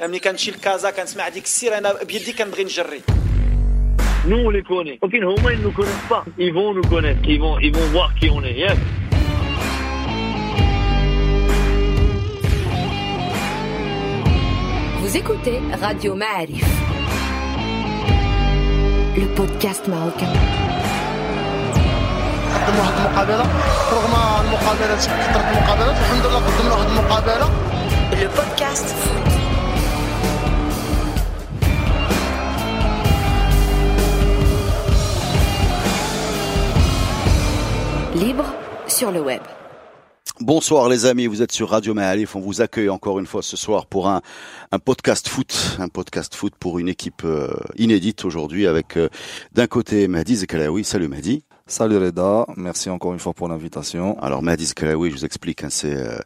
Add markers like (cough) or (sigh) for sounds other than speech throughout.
ملي كنمشي لكازا كنسمع ديك السير انا بيدي كنبغي نجري Nous, on les connaît. Ok, Homa, ils nous connaissent pas. Ils vont nous connaître. Ils vont, ils vont voir qui on est. Yes. Vous écoutez Radio Ma'arif. Le podcast marocain. قدموا واحد المقابله رغم المقابلات كثرت المقابلات الحمد لله قدمنا واحد المقابله Le podcast Libre sur le web. Bonsoir les amis, vous êtes sur Radio Mahalif, on vous accueille encore une fois ce soir pour un, podcast foot, un podcast foot pour une équipe euh, inédite aujourd'hui avec euh, d'un côté Mahdi Zekalaoui, salut Mahdi. Salut Reda, merci encore une fois pour l'invitation. Alors Mahdi Zekalaoui, je vous explique, hein, c'est euh,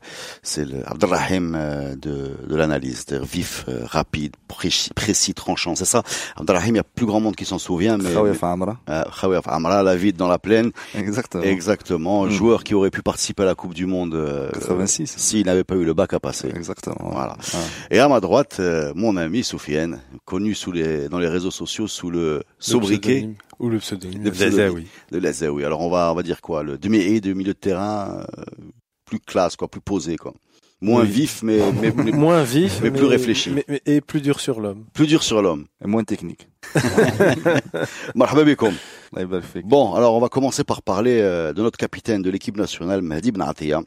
c'est le Abdelrahim euh, de, de l'analyse, c'est-à-dire vif, euh, rapide, précis, précis, tranchant, c'est ça? Abdelrahim, il y a plus grand monde qui s'en souvient, mais... Khaouia Famra. Euh, Khaouia Amra, la vide dans la plaine, Exactement. exactement, Mm. joueur qui aurait pu participer à la Coupe du Monde euh, 86. s'il n'avait pas eu le bac à passer. Exactement. Voilà. Ah. Et à ma droite, euh, mon ami Soufiane, connu sous les, dans les réseaux sociaux sous le sobriquet. Ou le pseudonyme, de Lazaoui. De Alors on va, on va dire quoi? Le demi de milieu de terrain euh, plus classe, quoi, plus posé, quoi. Moins vif, (laughs) mais, moins vif, mais, plus réfléchi. et plus dur sur l'homme. Plus dur sur l'homme. Et moins technique. (laughs) Bah, bon, alors on va commencer par parler euh, de notre capitaine de l'équipe nationale, Mehdi Benatia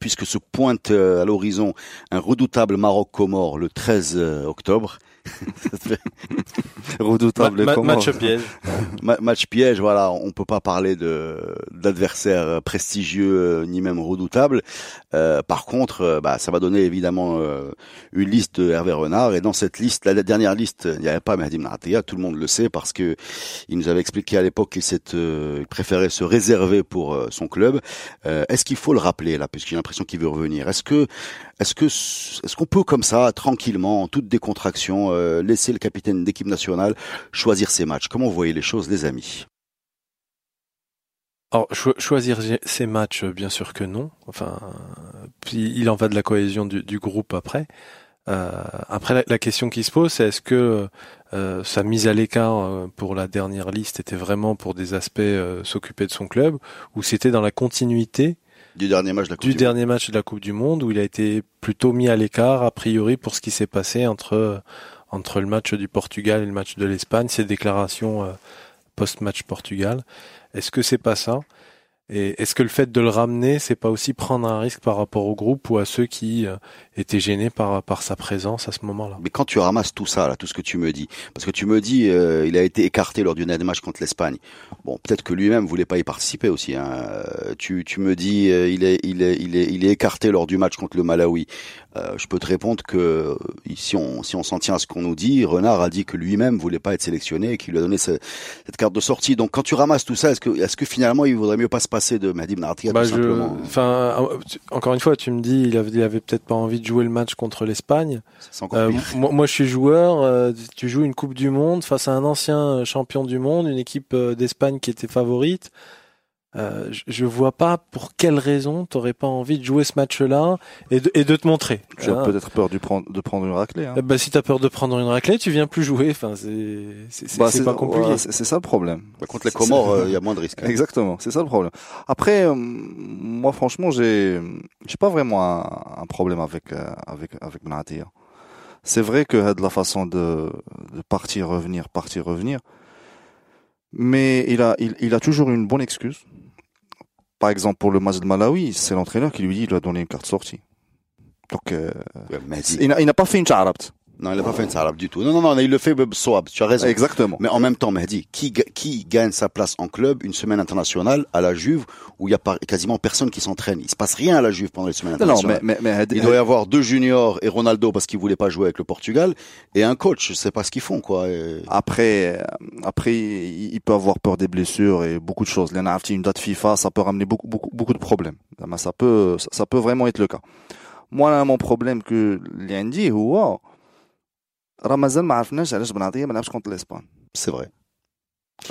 puisque se pointe euh, à l'horizon un redoutable Maroc-Comore le 13 octobre. (laughs) Redoutable Ma- ma- match piège. (laughs) Ma- match piège, voilà, on peut pas parler de d'adversaire prestigieux euh, ni même redoutable. Euh, par contre, euh, bah, ça va donner évidemment euh, une liste de Hervé Renard et dans cette liste, la, dernière liste, il n'y avait pas Mehdi Mnatia, tout le monde le sait parce que il nous avait expliqué à l'époque qu'il s'est, euh, se réserver pour euh, son club. Euh, est-ce qu'il faut le rappeler là, puisque j'ai l'impression qu'il veut revenir? Est-ce que est-ce que est-ce qu'on peut comme ça, tranquillement, en toute décontraction, euh, laisser le capitaine d'équipe nationale choisir ses matchs? Comment vous voyez les choses, les amis? Alors, cho- choisir ses matchs, euh, bien sûr que non. Enfin, il en va de la cohésion du, groupe après. Euh, après, la, question qui se pose, c'est est-ce que sa mise à l'écart pour la dernière liste était vraiment pour des aspects s'occuper de son club, ou c'était dans la continuité Du dernier match de la Coupe du du dernier match de la Coupe du Monde où il a été plutôt mis à l'écart a priori pour ce qui s'est passé entre entre le match du Portugal et le match de l'Espagne, ses déclarations euh, post-match Portugal. Est-ce que c'est pas ça? Et est-ce que le fait de le ramener, c'est pas aussi prendre un risque par rapport au groupe ou à ceux qui euh, étaient gênés par par sa présence à ce moment-là? Mais quand tu ramasses tout ça, là, tout ce que tu me dis, parce que tu me dis, euh, il a été écarté lors du dernier match contre l'Espagne. Bon, peut-être que lui-même voulait pas y participer aussi. Hein. Euh, Tu, tu me dis, euh, il est, il est, il est, il est écarté lors du match contre le Malawi. Euh, je peux te répondre que euh, si on, si on s'en tient à ce qu'on nous dit, Renard a dit que lui-même voulait pas être sélectionné et qu'il lui a donné ce- cette carte de sortie. Donc, quand tu ramasses tout ça, est-ce que, est-ce que finalement, il vaudrait mieux pas se passer de Mahdi Benartia Bah, tout je- simplement enfin, euh, encore une fois, tu me dis, il avait, il avait peut-être pas envie de jouer le match contre l'Espagne. Euh, moi, moi, je suis joueur. euh, tu joues une Coupe du Monde face à un ancien euh, champion du monde, une équipe d'Espagne qui était favorite. Euh, je, vois pas pour quelle raison t'aurais pas envie de jouer ce match-là et de, et de te montrer. Tu as Hein. peut-être peur du prendre, de prendre une raclée. Hein. Bah, si t'as peur de prendre une raclée, tu viens plus jouer. Enfin, c'est Bah, pas compliqué. c'est ça le problème. Bah, contre les Comores, euh, il y a moins de risques. Exactement, c'est ça le problème. Après, euh, moi franchement, j'ai, j'ai pas vraiment un, un problème avec euh, avec avec Benatia. C'est vrai que de la façon de, de partir, revenir, partir, revenir, mais il a il, il a toujours une bonne excuse. Par exemple, pour le match de Malawi, c'est l'entraîneur qui lui dit il lui a donné une carte sortie. Donc, euh, il n'a pas fait une charabt. Non, il n'a pas fait une sarab du tout. Non, non, non, il le fait Swab, tu as raison. Exactement. Mais en même temps, Mehdi, qui, qui gagne sa place en club une semaine internationale à la Juve où il y a quasiment personne qui s'entraîne? Il se passe rien à la Juve pendant les semaines internationales. Non, mais, mais, mais, il doit y euh, avoir deux juniors et Ronaldo parce qu'il voulait pas jouer avec le Portugal et un coach, je sais pas ce qu'ils font quoi. Après euh, après il peut avoir peur des blessures et beaucoup de choses. Lennarty, une date FIFA, ça peut ramener beaucoup beaucoup beaucoup de problèmes. Ça peut ça peut vraiment être le cas. Moi là, mon problème que lundi, wow, راه مازال ما عرفناش علاش بنعطيه ما لعبش contre l'Espagne. C'est vrai.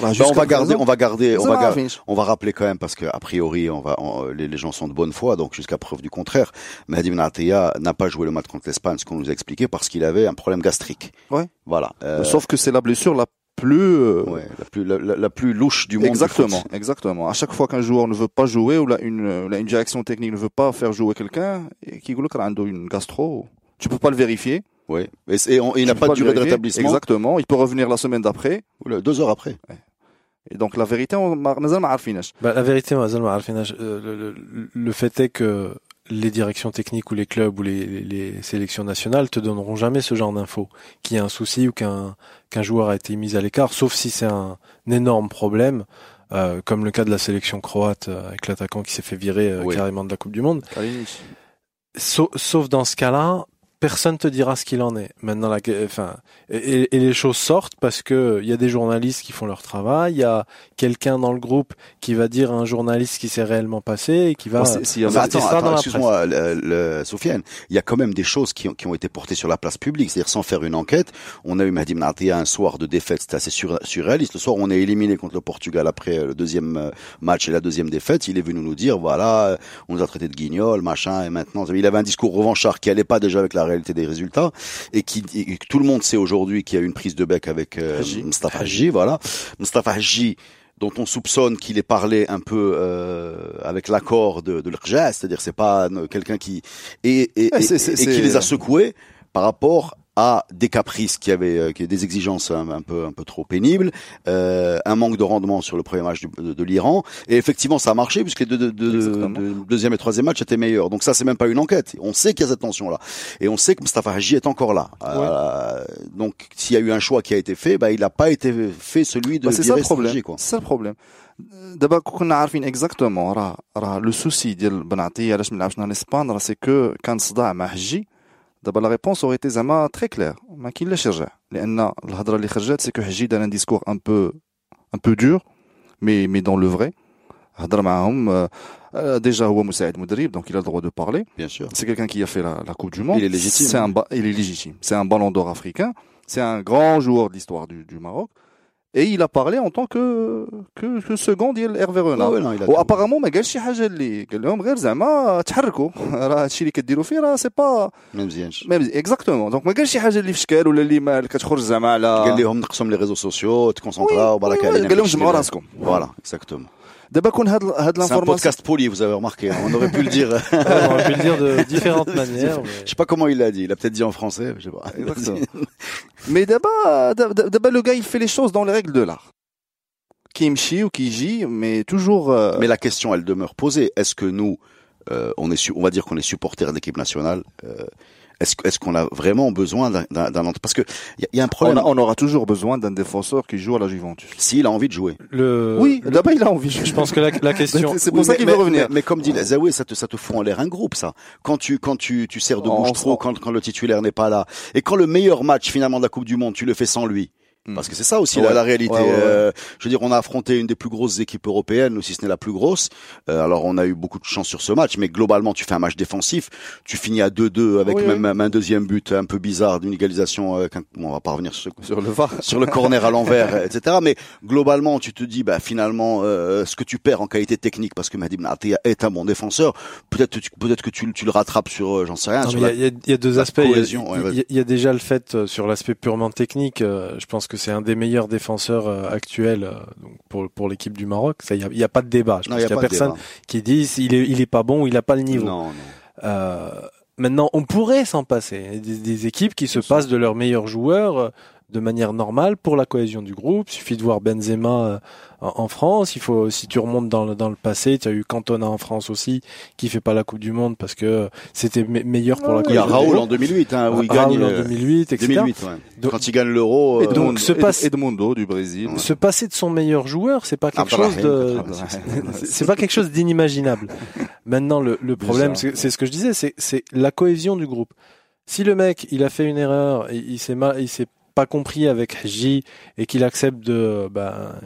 راه Bah, jusqu'à on va garder, présent, on va garder, on مازال va ما garder. عارفينش. On va rappeler quand même parce que a priori on va on- les, les gens sont de bonne foi donc jusqu'à preuve du contraire Mehdi Ben Atia n'a pas joué le match contre l'Espagne ce qu'on nous a expliqué parce qu'il avait un problème gastrique. Ouais. Voilà. Euh, Sauf que c'est la blessure la plus euh, ouais, la plus la, la- la plus louche du monde. du Exactement, foot. exactement. À chaque fois qu'un joueur ne veut pas jouer ou là une, euh, là, une direction technique ne veut pas faire jouer quelqu'un, et qui dit qu'il a une gastro, tu peux pas le vérifier. Oui. Et, c'est- et on- et il Tu n'a peux pas de le durée de vérifier. rétablissement. Exactement. Il peut revenir la semaine d'après. Oula, Deux heures après. Et donc la vérité, on ma- مازال ما عارفينش. Bah, la vérité, Mazal Ma'arfinaj, euh, le, le, le fait est que les directions techniques ou les clubs ou les, les, les sélections nationales te donneront jamais ce genre d'infos, qu'il y a un souci ou qu'un qu'un joueur a été mis à l'écart, sauf si c'est un, énorme problème, euh, comme le cas de la sélection croate euh, avec l'attaquant qui s'est fait virer euh, Oui. carrément de la Coupe du Monde. Kalinic. Sauf, sauf dans ce cas-là, personne te dira ce qu'il en est. Maintenant, la, enfin, et, et les choses sortent parce que il y a des journalistes qui font leur travail, il y a quelqu'un dans le groupe qui va dire à un journaliste ce qui s'est réellement passé et qui va. Bon, attends, attends, excuse-moi, Soufiane, il y a quand même des choses qui ont, qui ont été portées sur la place publique, c'est-à-dire sans faire une enquête. On a eu Mahdi Mnatia un soir de défaite, c'était assez sur- surréaliste. Le soir, on est éliminé contre le Portugal après le deuxième euh, match et la deuxième défaite. Il est venu nous dire, voilà, euh, on nous a traité de guignol, machin, et maintenant, il avait un discours revanchard qui allait pas déjà avec la réalité des résultats et qui et que tout le monde sait aujourd'hui qu'il y a eu une prise de bec avec euh, Hadji. Mustafa Hadji, voilà. Mustafa Hadji, dont on soupçonne qu'il ait parlé un peu euh, avec l'accord de, de l'Irja, c'est-à-dire c'est pas euh, quelqu'un qui et, et, et- qui les a secoués par rapport à des caprices qui avaient euh, qui des exigences un, un peu un peu trop pénibles, euh, un manque de rendement sur le premier match du- de, de l'Iran et effectivement ça a marché puisque les deux, deux- deux- Exactement. deux- deuxième et troisième match étaient meilleurs. Donc ça c'est même pas une enquête. On sait qu'il y a cette tension là et on sait que Mustafa Hadji est encore là. Euh, donc s'il y a eu un choix qui a été fait, bah il n'a pas été fait celui de Bah, c'est ça virer le problème. Hadji, quoi. C'est ça le problème. دابا كنا عارفين اكزاكتومون راه راه لو سوسي ديال بن عطيه علاش ما لعبش نهار الاسبان راه سي كو كان صداع مع حجي دابا لا ريبونس اوريتي زعما تري كلير ما كاين لاش يرجع لان الهضره اللي خرجت سي كو حجي دار ان ديسكور ان بو ان بو دور مي مي دون لو فري هضر معاهم آه، آه، ديجا هو مساعد مدرب دونك il a le droit de parler Bien sûr. c'est quelqu'un qui a fait la, la Coupe du Monde. Il est légitime. C'est un, ba- il est légitime. C'est un ballon d'or africain. C'est un grand joueur de l'histoire du, du Maroc. Et il a parlé en tant que, que, que second ديال Hervé Renard. Ouais, ouais, non, il a وابارامون ما قالش شي حاجه اللي قال لهم غير زعما تحركوا راه هادشي اللي كديروا فيه راه سي با Même Ziench. ميم اكزاكتومون دونك ما قالش شي حاجه اللي في شكال ولا اللي ما كتخرج زعما على قال لهم نقسم لي ريزو سوسيو تكونسونطراو وي، برك وي، علينا قال لهم في جمعوا الشكل. راسكم. Voilà, exactement. دابا كون هاد هاد C'est un لانفورماسيون podcast poli, vous avez remarqué. hein. On aurait pu le dire. (laughs) on aurait pu le dire de différentes manières. mais- Je sais pas comment il l'a dit. Il a peut-être dit en français. Je sais pas. (laughs) Exactement. Mais d'abord, d'ab- d'abord, le gars, il fait les choses dans les règles de l'art. Qui يمشي ou qui gît, mais toujours. euh, Mais la question, elle demeure posée. Est-ce que nous, euh, on est, su- on va dire qu'on est supporter de l'équipe nationale. euh, est-ce est-ce qu'on a vraiment besoin d'un, d'un, d'un ent- parce que il y, y a un on, problème. a- on aura toujours besoin d'un défenseur qui joue à la Juventus. S'il a envie de jouer. Le, oui, d'abord, il a envie. je pense que la, la (laughs) question. C'est pour Oui, ça qu'il veut mais- revenir. Mais, mais comme dit Zaoué, ça te, ça te fout en l'air un groupe, ça. Quand tu, quand tu, tu sers de bouche trop, quand, quand le titulaire n'est pas là. Et quand le meilleur match, finalement, de la Coupe du Monde, tu le fais sans lui. Hmm. Parce que c'est ça aussi Ouais. la, la réalité. Ouais, ouais, ouais. Euh, je veux dire, on a affronté une des plus grosses équipes européennes, ou si ce n'est la plus grosse. Euh, alors, on a eu beaucoup de chance sur ce match, mais globalement, tu fais un match défensif. Tu finis à 2-2 avec Oui, même, un deuxième but un peu bizarre d'une égalisation. Euh, bon, on va pas revenir sur (laughs) le VAR. (laughs) sur le corner à l'envers, etc. Mais globalement, tu te dis, bah finalement, euh, ce que tu perds en qualité technique, parce que Mahdi Benatia est un bon défenseur, peut-être que tu- peut-être que tu, le- tu le rattrapes sur, euh, j'en sais rien. Il y, y y a deux aspects. Il y y, a- il y a déjà le fait euh, sur l'aspect purement technique. euh, Je pense que c'est un des meilleurs défenseurs euh, actuels euh, donc pour pour l'équipe du Maroc. Il y a, a pas de débat. Je Non, pense il y qu'il a personne qui dit il est il est pas bon ou il a pas le niveau. Non, non. Euh, maintenant, on pourrait s'en passer. Des, des équipes qui se passent de leurs meilleurs joueurs de manière normale pour la cohésion du groupe. Il suffit de voir Benzema euh, en, France. Il faut, si tu remontes dans le, dans le passé, tu as eu Cantona en France aussi, qui fait pas la Coupe du Monde parce que c'était me- meilleur pour la Il y a Raoul en 2008, hein, où il Raoul gagne. en euh, 2008, etc. 2008, ouais. Donc- Quand il gagne l'euro. Et euh, donc, se passe- Edmundo du Brésil. Se passer de son meilleur joueur, c'est pas quelque Abdelrahim, chose de, 86. (laughs) c'est- pas quelque chose d'inimaginable. Maintenant, le, le problème, c'est ce que je disais, c'est c'est la cohésion du groupe. Si le mec, il a fait une erreur, et il s'est mal, il s'est pas compris avec J et qu'il accepte de,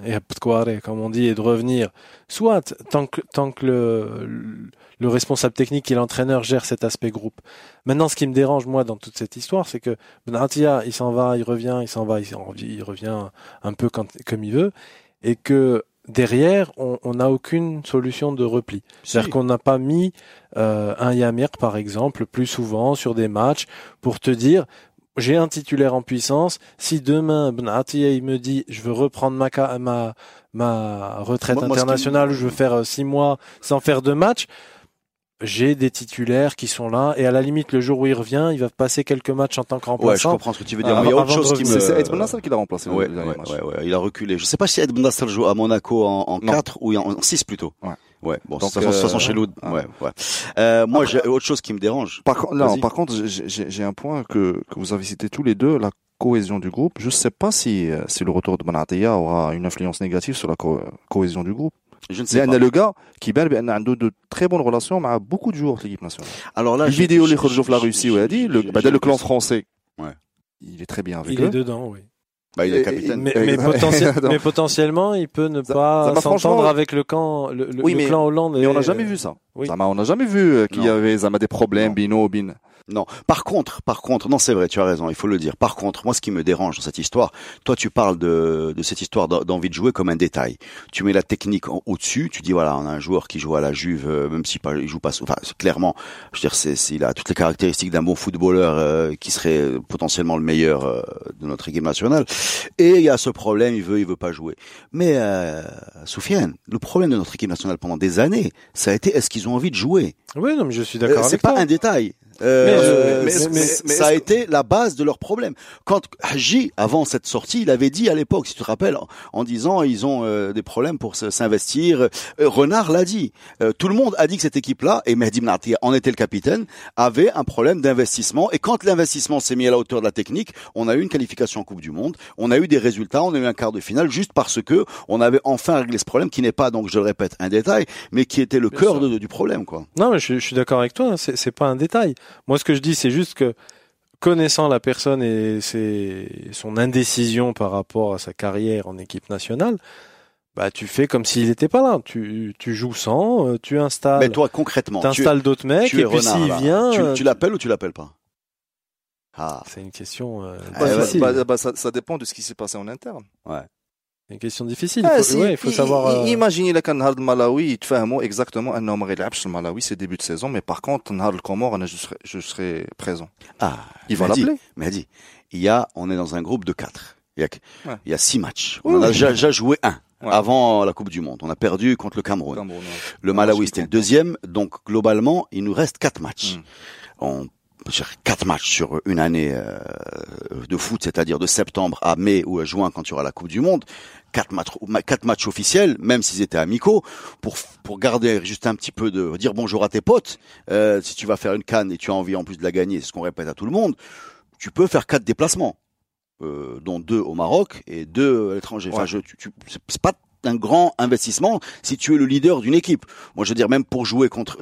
et comme on dit, et de revenir, soit tant que tant que le le responsable technique et l'entraîneur gèrent cet aspect groupe. Maintenant, ce qui me dérange moi dans toute cette histoire, c'est que Benatia, il s'en va, il revient, il s'en va, il, revient un peu quand, comme il veut. et que derrière, on on n'a aucune solution de repli. C'est-à-dire qu'on n'a pas mis euh, un Yamir, par exemple, plus souvent sur des matchs pour te dire, j'ai un titulaire en puissance. Si demain Benatia il me dit, je veux reprendre ma ca- ma ma retraite Moi- moi, ce qui me- internationale, ou je veux faire euh, six mois sans faire de match. J'ai des titulaires qui sont là et à la limite le jour où il revient, il va passer quelques matchs en tant que Ouais, je remplaçant. comprends ce que tu veux dire. Ah, mais il y a autre chose qui me. C'est Ed Ben qui l'a remplacé Ouais, le dernier ouais, match. ouais, ouais, il a reculé. Je sais pas si Ed Ben joue à Monaco en, en Non. 4 ou en 6 plutôt. Ouais. Ouais, bon, Donc, ça, sent, ça sent euh, chez l'autre. Ah. Hein. Ouais, ouais. Euh, moi, j'ai autre chose qui me dérange. Par, non, par contre, j'ai un point que, que vous avez cité tous les deux, la cohésion du groupe. Je ne sais pas si, euh, si le retour de Benatia aura une influence négative sur la co cohésion du groupe. Je ne sais pas. le gars qui a de très bonnes relations avec beaucoup de joueurs de l'équipe nationale. Alors là, vidéo les vidéos la Russie, ouais, dit le, bah, le clan français. Ouais. Il est très bien avec il eux. Il est dedans, oui. Bah, il est Et- capitaine. Mais, mais, potentiel- non. (laughs) mais potentiellement, il peut ne Ça- pas ça s'entendre avec le camp, le, le- Oui, le mais- clan Hollande. Mais on et- n'a jamais vu ça. oui. Zama, on n'a jamais vu euh, qu'il y avait Zama, des problèmes. Bino, Bin. Non. Par contre, par contre, non, c'est vrai, tu as raison, il faut le dire. Par contre, moi, ce qui me dérange dans cette histoire, toi, tu parles de, de cette histoire d'en- d'envie de jouer comme un détail. Tu mets la technique au-dessus, tu dis voilà, on a un joueur qui joue à la Juve, euh, même si pas, il joue pas, enfin, c'est clairement, je veux dire, c'est, c'est- il a toutes les caractéristiques d'un bon footballeur euh, qui serait euh, potentiellement le meilleur euh, de notre équipe nationale. Et il y a ce problème, il veut, il veut pas jouer. Mais euh, Soufiane, le problème de notre équipe nationale pendant des années, ça a été est-ce qu'ils ont envie de jouer? Oui, non, mais je suis euh, d'accord c'est avec pas toi. un détail. Euh, Mais je- mais- mais- mais- ça a été la base de leur problème. Quand Haji, avant cette sortie, il avait dit à l'époque, si tu te rappelles, en, en disant ils ont euh, des problèmes pour s'investir. Euh, Renard l'a dit. Euh, tout le monde a dit que cette équipe-là, et Mehdi Mnati en était le capitaine, avait un problème d'investissement. Et quand l'investissement s'est mis à la hauteur de la technique, on a eu une qualification en Coupe du Monde, on a eu des résultats, on a eu un quart de finale, juste parce que on avait enfin réglé ce problème qui n'est pas, donc je le répète, un détail, mais qui était le Bien cœur de- du problème, quoi. Non, mais je, je suis d'accord avec toi. hein, c'est pas un détail. Moi, ce que je dis, c'est juste que connaissant la personne et ses, son indécision par rapport à sa carrière en équipe nationale, bah tu fais comme s'il n'était pas là. Tu, tu joues sans, euh, tu installes, Mais toi, concrètement, tu, t'installes d'autres mecs et puis s'il vient, tu, euh, tu l'appelles ou tu l'appelles pas? Ah, c'est une question euh, Ah, ouais, difficile. Bah, bah, ça, ça dépend de ce qui s'est passé en interne. C'est une question difficile. Ah, il faut, ouais, il faut savoir. Euh, imaginez le Canhard de Malawi, ils savent exactement un homme relâche le Malawi, c'est début de saison, mais par contre, Canhard le Comore, je serai, je serai présent. Ah, il va l'appeler. Mais dit, il y a, on est dans un groupe de quatre. Il y a, ouais. il y a six matchs. On a déjà, oui. joué un. Avant la Coupe du Monde, on a perdu contre le Cameroun. Le Malawi c'était le deuxième, donc globalement il nous reste quatre matchs. Hmm sur quatre matchs sur une année euh, de foot, c'est-à-dire de septembre à mai ou à juin quand il y aura la Coupe du Monde. Quatre matchs, quatre matchs officiels, même s'ils étaient amicaux, pour pour garder juste un petit peu de dire bonjour à tes potes. Euh, si tu vas faire une canne et tu as envie en plus de la gagner, c'est ce qu'on répète à tout le monde, tu peux faire quatre déplacements, euh, dont deux au Maroc et deux à l'étranger. Enfin, je, tu, tu, c'est pas un grand investissement si tu es le leader d'une équipe. Moi, je veux dire, même pour jouer contre.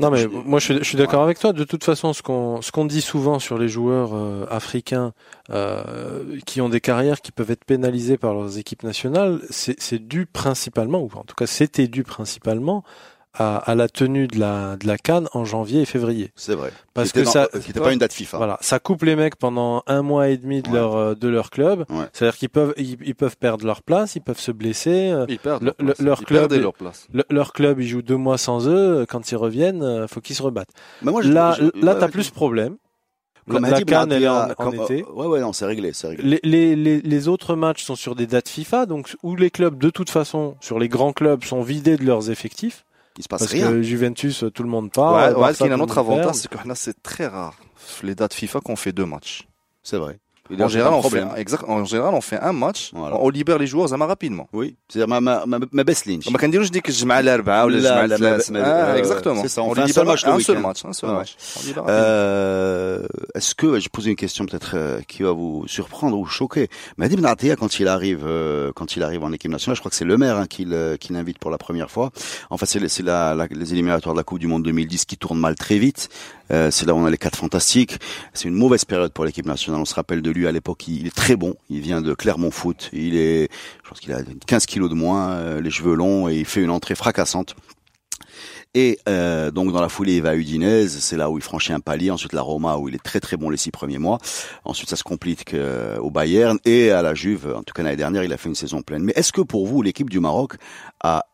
Non mais je- moi je suis, je suis d'accord avec toi. De toute façon, ce qu'on ce qu'on dit souvent sur les joueurs euh, africains euh, qui ont des carrières qui peuvent être pénalisées par leurs équipes nationales, c'est c'est dû principalement, ou en tout cas c'était dû principalement à, à la tenue de la de la Cannes en janvier et février. C'est vrai. Parce que ça, qui était pas une date FIFA. voilà, ça coupe les mecs pendant un mois et demi de Ouais. leur euh, de leur club. Ouais. C'est-à-dire qu'ils peuvent ils, ils peuvent perdre leur place, ils peuvent se blesser. euh, Ils perdent Le- leur, leur Ils club leur place. le- leur club, ils jouent deux mois sans eux. Quand ils reviennent, euh, faut qu'ils se rebattent. Mais moi, je- Là, je- là, t'as plus ce problème. Comme la, la Cannes, elle est en, en été. euh, Ouais, ouais, non, c'est réglé, c'est réglé. Les, les, les, les autres matchs sont sur des dates FIFA, donc où les clubs, de toute façon, sur les grands clubs, sont vidés de leurs effectifs. Il se passe Parce rien. que Juventus, tout le monde part. Ouais, ouais, ce qui a un autre avantage, c'est que là, c'est très rare. Les dates FIFA qu'on fait deux matchs. C'est vrai. Il y a En général, pas de on fait, problème. exact, en général, on fait un match. Voilà. On libère les joueurs زعما rapidement. Oui, c'est ma, ma, ma, ma best ligne. ما كنديروش ديك الجمعة الأربعة ولا لا، الجمعة لا، الثلاث. ما- Ah, euh, exactement. c'est ça, on On fait un libère seul match le un seul week-end. match, un seul Ouais. match. On libère rapidement. Euh, est-ce que, je vais poser une question peut-être euh, qui va vous surprendre ou choquer. Mehdi Ben Atia, quand il arrive, euh, quand il arrive en équipe nationale, je crois que c'est le maire hein, qui le- qui l'invite pour la première fois. Enfin, c'est le- c'est la, la- les éliminatoires de la Coupe du Monde 2010 qui tournent mal très vite. Euh, c'est là où on a les quatre fantastiques. C'est une mauvaise période pour l'équipe nationale. On se rappelle de lui à l'époque. Il, est très bon. Il vient de Clermont Foot. Il est, je pense qu'il a 15 kilos de moins, euh, les cheveux longs et il fait une entrée fracassante. Et euh, donc dans la foulée, il va à Udinese, c'est là où il franchit un palier. Ensuite la Roma, où il est très très bon les six premiers mois. Ensuite, ça se complique euh, au Bayern et à la Juve. En tout cas l'année dernière, il a fait une saison pleine. Mais est-ce que pour vous, l'équipe du Maroc a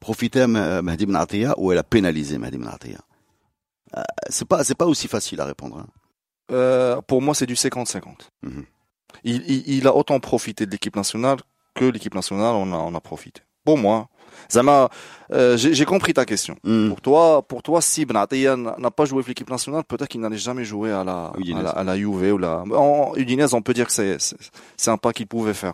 profité à Mahdi Ben Attia ou elle a pénalisé Mahdi Ben Attia Euh, C'est pas c'est pas aussi facile à répondre. hein. Euh, pour moi, c'est du 50-50. Mhm. il, il, il a autant profité de l'équipe nationale que l'équipe nationale en a, en a profité. Pour moi, Zama, euh, j'ai compris ta question. Hmm. Pour toi, pour toi, si Benatia n'a pas joué avec l'équipe nationale, peut-être qu'il n'allait jamais jouer à la, Udinese. à la, à la Juve ou la, en Udinese, on peut dire que c'est, c'est, un pas qu'il pouvait faire.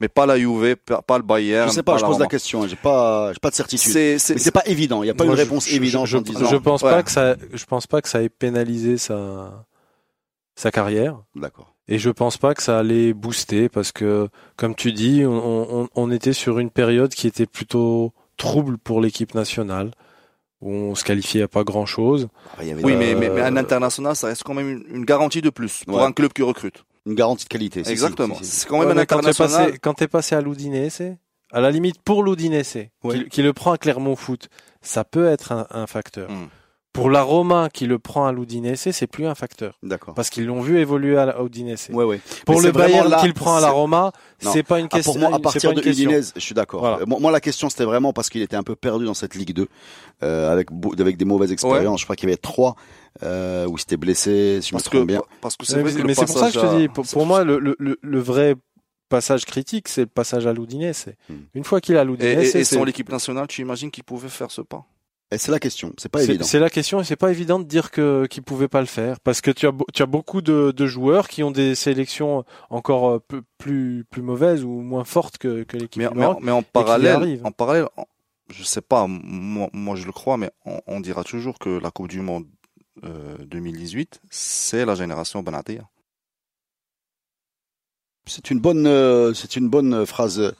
Mais pas la Juve, pas le Bayern. Je sais pas, je la pose la question. hein. J'ai pas j'ai pas de certitude. C'est, c'est, Mais c'est pas évident. Il y a pas Moi, une réponse je- évidente Je, je, je pense Ouais. pas que ça, je pense pas que ça ait pénalisé sa sa carrière. D'accord. Et je pense pas que ça allait booster parce que, comme tu dis, on, on, on était sur une période qui était plutôt trouble pour l'équipe nationale, où on se qualifiait à pas grand chose. Ah, il y avait oui, mais, mais, mais un international, ça reste quand même une, une garantie de plus pour Ouais. un club qui recrute. une garantie de qualité. Exactement. C'est quand même un quand t'es international. passé, quand t'es passé à l'Udinese, à la limite pour l'Udinese, Ouais. qui, qui le prend à Clermont Foot, ça peut être un, un facteur. Mm. Pour la Roma qui le prend à l'Udinese, c'est plus un facteur. D'accord. Parce qu'ils l'ont vu évoluer à, la- à Udinese. Ouais, ouais. Pour Mais le Bayern là- qui le prend à la c'est- Roma, c'est pas une Ah, question. pour moi, à partir de. Udinese, je suis d'accord. Voilà. Euh, Moi, moi, la question, c'était vraiment parce qu'il était un peu perdu dans cette Ligue 2, euh, avec, des mauvaises expériences. Je crois qu'il y avait trois euh, où il s'était blessé, si je me que, bien. parce que c'est Mais, c'est pour ça que je te passage dis, pour, moi, le, le, le- le vrai passage critique, c'est le passage à l'Udinese. Hmm. Une fois qu'il a Et, l'Udinese, et, et c'est- sans l'équipe nationale, tu imagines qu'il pouvait faire ce pas? Et c'est la question. C'est pas évident. c'est la question et c'est pas évident de dire que qu'ils pouvaient pas le faire parce que tu as tu as beaucoup de, de joueurs qui ont des sélections encore euh, plus plus mauvaises ou moins fortes que, que l'équipe mais, mais, en- mais en y parallèle, en parallèle, je sais pas, moi, moi je le crois, mais on, on dira toujours que la Coupe du Monde euh, 2018, c'est la génération Benatia. C'est une bonne, euh, c'est une bonne phrase.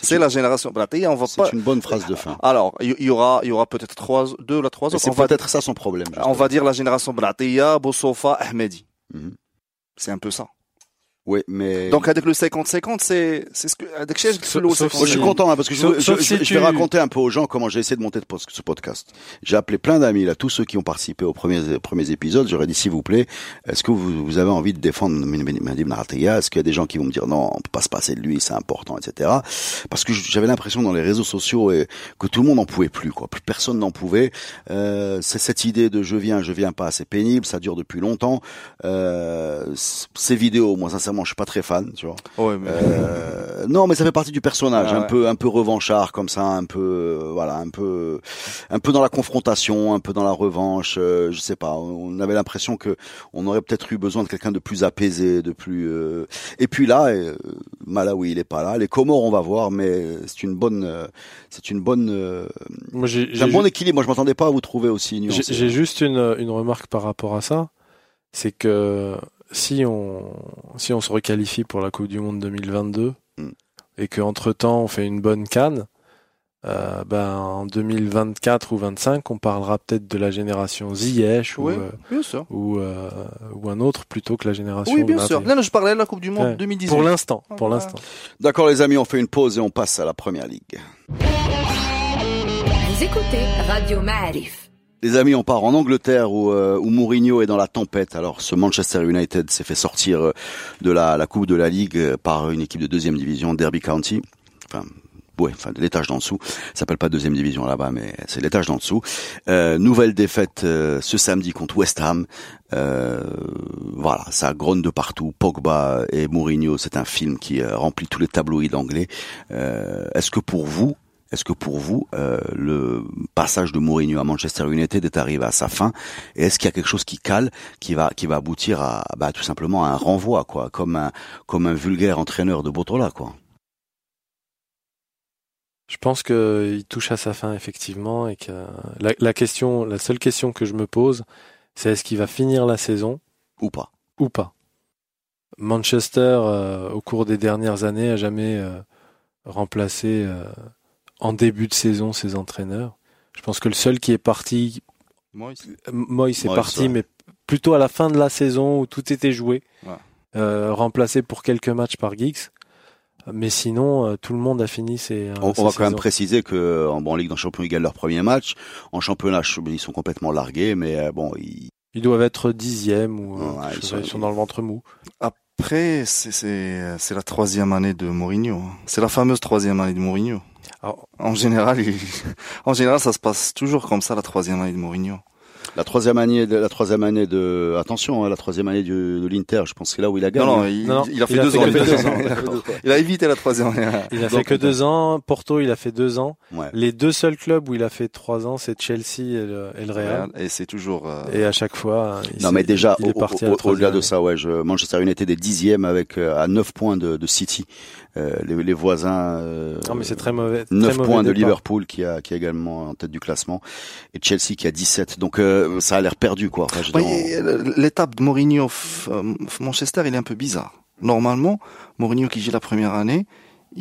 C'est la génération Benatia. On va C'est pas. une bonne phrase de fin. Alors, il y, aura, il y aura peut-être trois, deux ou trois autres. C'est peut-être ça son problème. on va dire la génération Benatia, Bossofa, Ahmedi. Mhm. C'est un peu ça. Oui, mais. Donc avec le 50-50, c'est c'est ce que avec Sauf- le sauf Moi, je suis si- content hein, parce que je, Sauf- je- je- si je vais raconter un peu aux gens comment j'ai essayé de monter ce podcast. J'ai appelé plein d'amis là, tous ceux qui ont participé aux premiers premiers épisodes. J'aurais dit s'il vous plaît, est-ce que vous, vous avez envie de défendre Mehdi Ben Arteya Est-ce qu'il y a des gens qui vont me dire non, on peut pas se passer de lui, c'est important, etc. Parce que j'avais l'impression dans les réseaux sociaux et, que tout le monde n'en pouvait plus, quoi. Plus personne n'en pouvait. Euh, c'est cette idée de je viens, je viens pas, c'est pénible, ça dure depuis longtemps. Euh, ces vidéos, moi sincèrement, je suis pas très fan, tu vois. Ouais, mais- Euh, non, mais ça fait partie du personnage, Ah un ouais. peu, un peu revanchard comme ça, un peu, euh, voilà, un peu, un peu dans la confrontation, un peu dans la revanche. euh, je sais pas. On avait l'impression que on aurait peut-être eu besoin de quelqu'un de plus apaisé, de plus. euh, Et puis là, euh, Malawi, il est pas là. Les Comores, on va voir, mais c'est une bonne, euh, c'est une bonne, euh, Moi, j'ai c'est un bon ju- équilibre. Moi, je m'attendais pas à vous trouver aussi j'ai- nuancé. j'ai juste une une remarque par rapport à ça, c'est que si on si on se requalifie pour la Coupe du Monde 2022 Mm. et que entre temps on fait une bonne canne, euh, ben en 2024 ou 25 on parlera peut-être de la génération Ziyech ou euh, bien sûr. ou, euh, ou un autre plutôt que la génération. Oui, bien sûr. Là, je parlais de la Coupe du Monde Ouais. 2018. Pour l'instant, pour l'instant. D'accord, les amis, on fait une pause et on passe à la première ligue. Vous écoutez Radio Ma'arif. Les amis, on part en Angleterre où, euh, où Mourinho est dans la tempête. Alors, ce Manchester United s'est fait sortir euh, de la, la Coupe de la Ligue euh, par une équipe de deuxième division, Derby County. Enfin, ouais, enfin, de l'étage d'en dessous. Ça s'appelle pas deuxième division là-bas, mais c'est l'étage d'en dessous. Euh, nouvelle défaite euh, ce samedi contre West Ham. Euh, voilà, ça gronne de partout. Pogba et Mourinho, c'est un film qui euh, remplit tous les tabloïds anglais. Est-ce que pour vous, est-ce que pour vous, euh, le passage de Mourinho à Manchester United est arrivé à sa fin Et est-ce qu'il y a quelque chose qui cale, qui va, qui va aboutir à, bah, tout simplement à un renvoi, quoi, comme un, comme un vulgaire entraîneur de Botola, quoi? Je pense qu'il touche à sa fin effectivement et que la, la question, la seule question que je me pose, c'est est-ce qu'il va finir la saison Ou pas ou pas. Manchester, euh, au cours des dernières années, a jamais euh, remplacé euh, en début de saison ses entraîneurs. Je pense que le seul qui est parti, Moyes est parti, ouais. mais plutôt à la fin de la saison où tout était joué, Ouais. euh, remplacé pour quelques matchs par Giggs. Mais sinon, euh, tout le monde a fini ses. euh, On, ses on va quand même préciser que en, bon, en Ligue des Champions, ils gagnent leur premier match. En championnat, ils sont complètement largués, mais euh, bon, ils, Ils doivent être dixième ou Ouais, ils sont- ils sont dans le ventre mou. Après, c'est la troisième année de Mourinho. hein. C'est la fameuse troisième année de Mourinho. En général, (laughs) en général, ça se passe toujours comme ça la troisième année de Mourinho. La troisième année, de, la troisième année de, attention, hein, la troisième année du- de l'Inter, je pense que c'est là où il a gagné. Non, non, il, Non, non, il a fait il a deux fait ans. (laughs) Il a, deux ans. il a- il a évité la troisième année. il a Donc, fait que deux ans. Porto, il a fait deux ans. Ouais. Les deux seuls clubs où il a fait trois ans, c'est Chelsea et le, et le Real. Et c'est toujours. euh, Et à chaque fois, il Non, mais déjà, il est au- parti au- au-delà de ça, ouais, je, Manchester United est dixième avec euh, à 9 points de, de City. Euh, les, les voisins. Euh, Non, mais c'est très mauvais. très 9 mauvais points de départ. Liverpool qui a qui est également en tête du classement et Chelsea qui a 17. Donc euh, ça a l'air perdu quoi. Enfin, euh, l'étape de Mourinho euh, Manchester, il est un peu bizarre. Normalement, Mourinho qui gère la première année,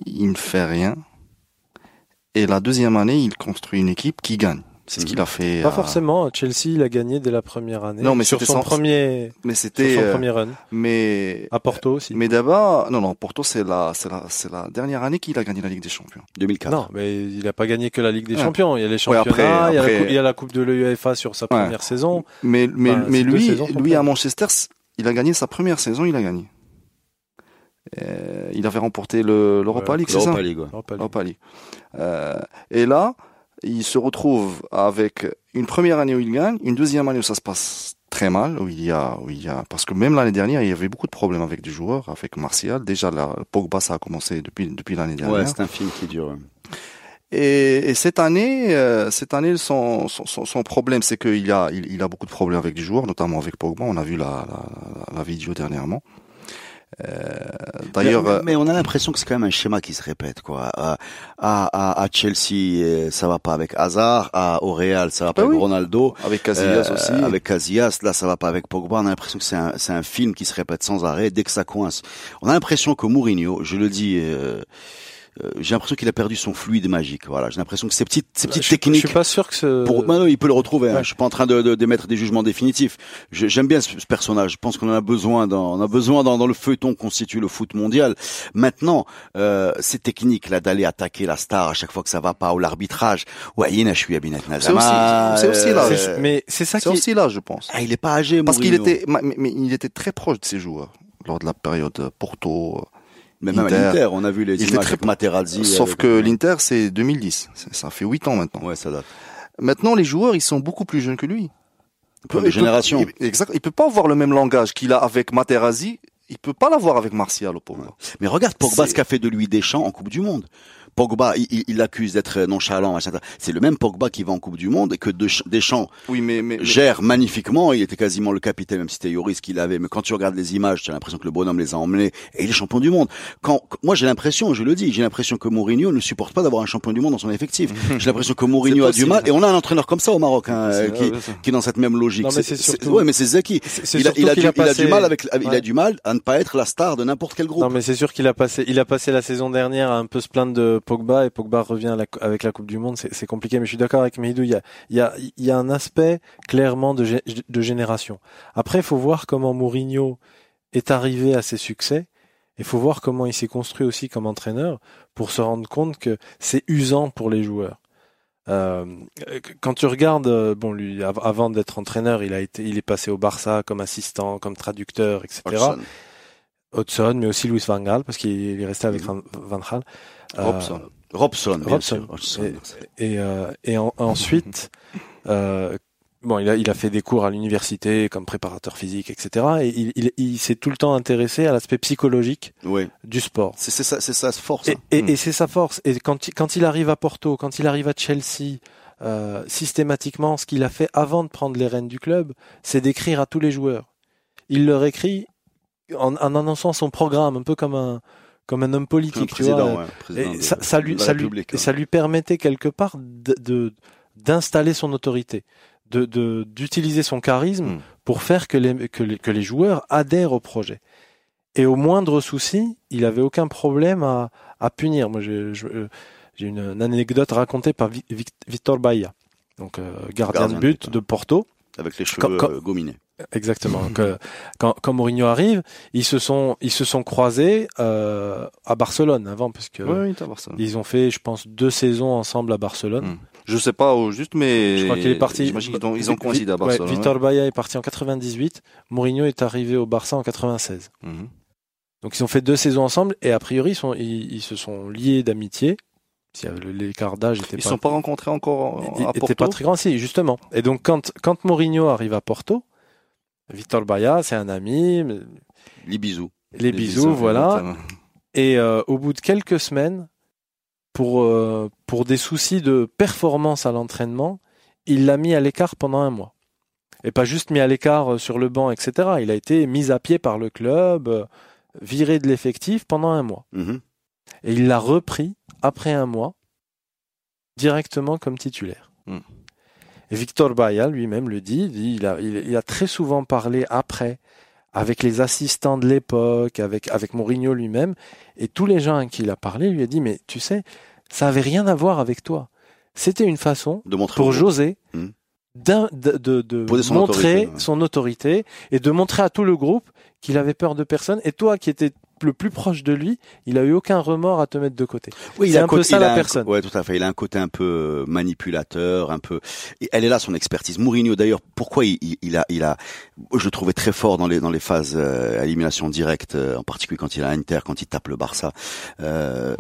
il ne fait rien. Et la deuxième année, il construit une équipe qui gagne. C'est ce Mhm. qu'il a fait. Pas forcément. Chelsea, il a gagné dès la première année. Non, mais sur son sans- premier, Mais sur c'était. son euh, premier run. mais. À Porto aussi. Mais d'abord, non, non, Porto, c'est la, c'est la, c'est la dernière année qu'il a gagné la Ligue des Champions. 2004. Non, mais il a pas gagné que la Ligue des Ouais. Champions. Il y a les Ouais, championnats, après- il, y a la après- coupe, il y a la Coupe de l'UEFA sur sa Ouais. première saison. Mais, mais, Enfin, mais lui, saisons lui à Manchester, il a gagné sa première saison, il a gagné. Euh, il avait remporté le, l'Europa Ouais, League, c'est ça? L'Europa League. ouais. Europa League. Europa League. Euh, et là, il se retrouve avec une première année où il gagne, une deuxième année où ça se passe très mal, où il y a, où il y a, parce que même l'année dernière, il y avait beaucoup de problèmes avec des joueurs, avec Martial. Déjà, la, Pogba, ça a commencé depuis, depuis l'année dernière. Ouais, c'est un film qui dure. Et, et cette année, euh, cette année, son, son, son, son problème, c'est qu'il a, il, il a beaucoup de problèmes avec des joueurs, notamment avec Pogba. On a vu la, la, la vidéo dernièrement. Euh, D'ailleurs, mais, euh, mais on a l'impression que c'est quand même un schéma qui se répète quoi. À, à, à Chelsea, euh, ça va pas avec Hazard. À au Real, ça va pas Ah avec oui. Ronaldo. avec Casillas aussi. Avec Casillas, là, ça va pas avec Pogba. On a l'impression que c'est un, c'est un film qui se répète sans arrêt dès que ça coince. On a l'impression que Mourinho, je le dis, euh, euh, j'ai l'impression qu'il a perdu son fluide magique. Voilà, j'ai l'impression que ces petites, ces petites je, je techniques. suis pas sûr que ce... Pour, bah non, il peut le retrouver. Hein. Ouais. Je suis pas en train de, de, d'émettre des jugements définitifs. Je- J'aime bien ce, ce personnage. Je pense qu'on en a besoin dans, on a besoin dans, dans le feuilleton qu'on constitue le foot mondial. Maintenant, euh, ces techniques là d'aller attaquer la star à chaque fois que ça va pas ou l'arbitrage. Ouais, il je suis à Binet C'est aussi- c'est aussi là. Euh, mais c'est ça C'est aussi là, je pense. ah, il est pas âgé, Parce qu'il était, ma- mais, mais il était très proche de ses joueurs lors de la période euh, Porto. Mais même à Inter. l'Inter, on a vu les Il images très- Materazzi. Sauf avec- que l'Inter, c'est 2010. C'est- Ça fait 8 ans maintenant. Ouais, ça date. Maintenant, les joueurs, ils sont beaucoup plus jeunes que lui. Il de peut- génération. il- exact. Il peut pas avoir le même langage qu'il a avec Materazzi. Il peut pas l'avoir avec Martial au Pogba. Mais regarde Pogba, ce qu'a fait de lui Deschamps en Coupe du Monde. Pogba, il, il, il l'accuse d'être nonchalant. C'est le même Pogba qui va en Coupe du Monde et que Desch- Deschamps Oui, mais, mais, mais- gère magnifiquement. Il était quasiment le capitaine, même si c'était Yoris qui l'avait. Mais quand tu regardes les images, tu as l'impression que le bonhomme les a emmenés et il est champion du monde. Quand, moi, j'ai l'impression, je le dis, j'ai l'impression que Mourinho ne supporte pas d'avoir un champion du monde dans son effectif. (laughs) j'ai l'impression que Mourinho a du mal. Et on a un entraîneur comme ça au Maroc, hein, euh, qui, qui est dans cette même logique. Non, mais c'est surtout- ouais, mais c'est Zeki. c'est- c'est Il a, surtout il a, qu'il du, a il a passé- du mal avec, il a du mal à ne pas être la star de n'importe quel groupe. Non, mais c'est sûr qu'il a passé, il a passé la saison dernière à un peu se plaindre de Pogba et Pogba revient la- avec la Coupe du Monde. C'est compliqué, mais je suis d'accord avec Mehidou. Il y a, y a, y a un aspect clairement de, gé- de génération. Après, il faut voir comment Mourinho est arrivé à ses succès. Il faut voir comment il s'est construit aussi comme entraîneur pour se rendre compte que c'est usant pour les joueurs. Euh, quand tu regardes, euh, bon, lui, av- avant d'être entraîneur, il a été, il est passé au Barça comme assistant, comme traducteur, etc. Hodgson. Hudson, mais aussi Louis Van Gaal, parce qu'il est resté avec Van Van Gaal. Euh, Robson. Robson, bien Robson. sûr. Et, euh, et en- ensuite, (laughs) euh, bon, il a, il a fait des cours à l'université comme préparateur physique, etc. Et il, il, il s'est tout le temps intéressé à l'aspect psychologique Oui. du sport. C'est ça, c'est se force. Et, hein. et, Mm. et c'est sa force. Et quand il, quand il arrive à Porto, quand il arrive à Chelsea, euh, systématiquement, ce qu'il a fait avant de prendre les rênes du club, c'est d'écrire à tous les joueurs. Il leur écrit en, en annonçant son programme, un peu comme un, comme un homme politique, tu président, vois. ouais, Et ça, ça lui, ça, lui, et ouais. ça lui permettait quelque part de, d'installer son autorité, de, de, d'utiliser son charisme Mm. pour faire que les, que, les, que les joueurs adhèrent au projet. Et au moindre souci, il avait aucun problème à, à punir. Moi, j'ai, euh, une, une anecdote racontée par Vi- Vic- Victor Baia, donc euh, gardien, Gardien de but de Porto. avec les cheveux Quand- quand- euh, gominés. Exactement. Que- quand, quand Mourinho arrive, ils se sont ils se sont croisés euh, à Barcelone avant parce que Oui, oui, Barcelone. ils ont fait, je pense, deux saisons ensemble à Barcelone. Mm. Je sais pas au juste, mais Je crois qu'il est parti. J'imagine qu'ils ont, ils ont coïncidé à ouais, Barcelone. Vitor Baia est parti en 98. Mourinho est arrivé au Barça en 96. ouais. Mhm. Donc ils ont fait deux saisons ensemble et a priori ils, sont, ils, ils se sont liés d'amitié. L'écart d'âge était Ils pas, sont pas rencontrés encore il- à était Porto. pas très grand, si justement. Et donc quand quand Mourinho arrive à Porto, Vitor Baia c'est un ami, Les bisous. les, bisous, voilà. Et euh, au bout de quelques semaines, pour, euh, pour des soucis de performance à l'entraînement, il l'a mis à l'écart pendant un mois. Et pas juste mis à l'écart euh, sur le banc, etc. Il a été mis à pied par le club, viré de l'effectif pendant un mois. Mhm. Et il l'a repris après un mois, directement comme titulaire. Mm. Victor Baia lui-même le dit, il, a, il, il a très souvent parlé après avec les assistants de l'époque, avec, avec Mourinho lui-même, et tous les gens à qui il a parlé lui a dit, mais tu sais, ça avait rien à voir avec toi. C'était une façon De montrer pour José Mm. d'un- de, de, de Poser son montrer autorité, ouais. son autorité et de montrer à tout le groupe qu'il avait peur de personne. Et toi qui étais le plus proche de lui, il a eu aucun remords à te mettre de côté. Oui, il C'est a un peu côté- ça, la personne. Ouais, tout à fait. Il a un côté un peu euh, manipulateur, un peu. et elle est là son expertise. Mourinho d'ailleurs, pourquoi il, il- il a, il a, je le trouvais très fort dans les dans les phases euh, à élimination directe, euh, en particulier quand il a Inter, quand il tape le Barça. Euh,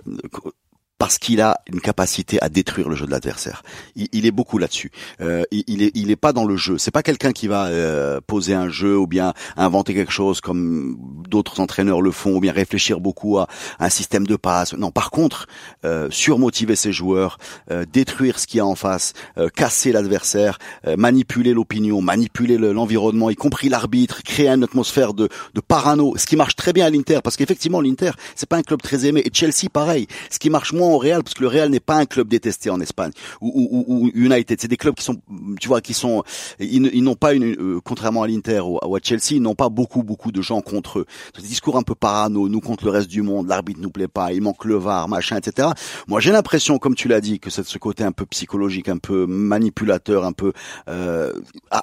parce qu'il a une capacité à détruire le jeu de l'adversaire. Il, il est beaucoup là-dessus. Euh, il, il est, il est pas dans le jeu. C'est pas quelqu'un qui va euh, poser un jeu ou bien inventer quelque chose comme d'autres entraîneurs le font ou bien réfléchir beaucoup à un système de passe. Non, par contre, euh, surmotiver ses joueurs, euh, détruire ce qu'il y a en face, euh, casser l'adversaire, euh, manipuler l'opinion, manipuler le- l'environnement, y compris l'arbitre, créer une atmosphère de, de parano, ce qui marche très bien à l'Inter, parce qu'effectivement l'Inter, c'est pas un club très aimé, et Chelsea pareil, ce qui marche moins au Real, parce que le Real n'est pas un club détesté en Espagne, ou, ou, ou- United, c'est des clubs qui sont, tu vois, qui sont, ils, n'ont pas une, euh, contrairement à l'Inter ou, ou à Chelsea, ils n'ont pas beaucoup beaucoup de gens contre eux. Ce discours un peu parano, nous contre le reste du monde, l'arbitre nous plaît pas, il manque le VAR, machin, etc. Moi, j'ai l'impression, comme tu l'as dit, que ce côté un peu psychologique, un peu manipulateur, un peu euh,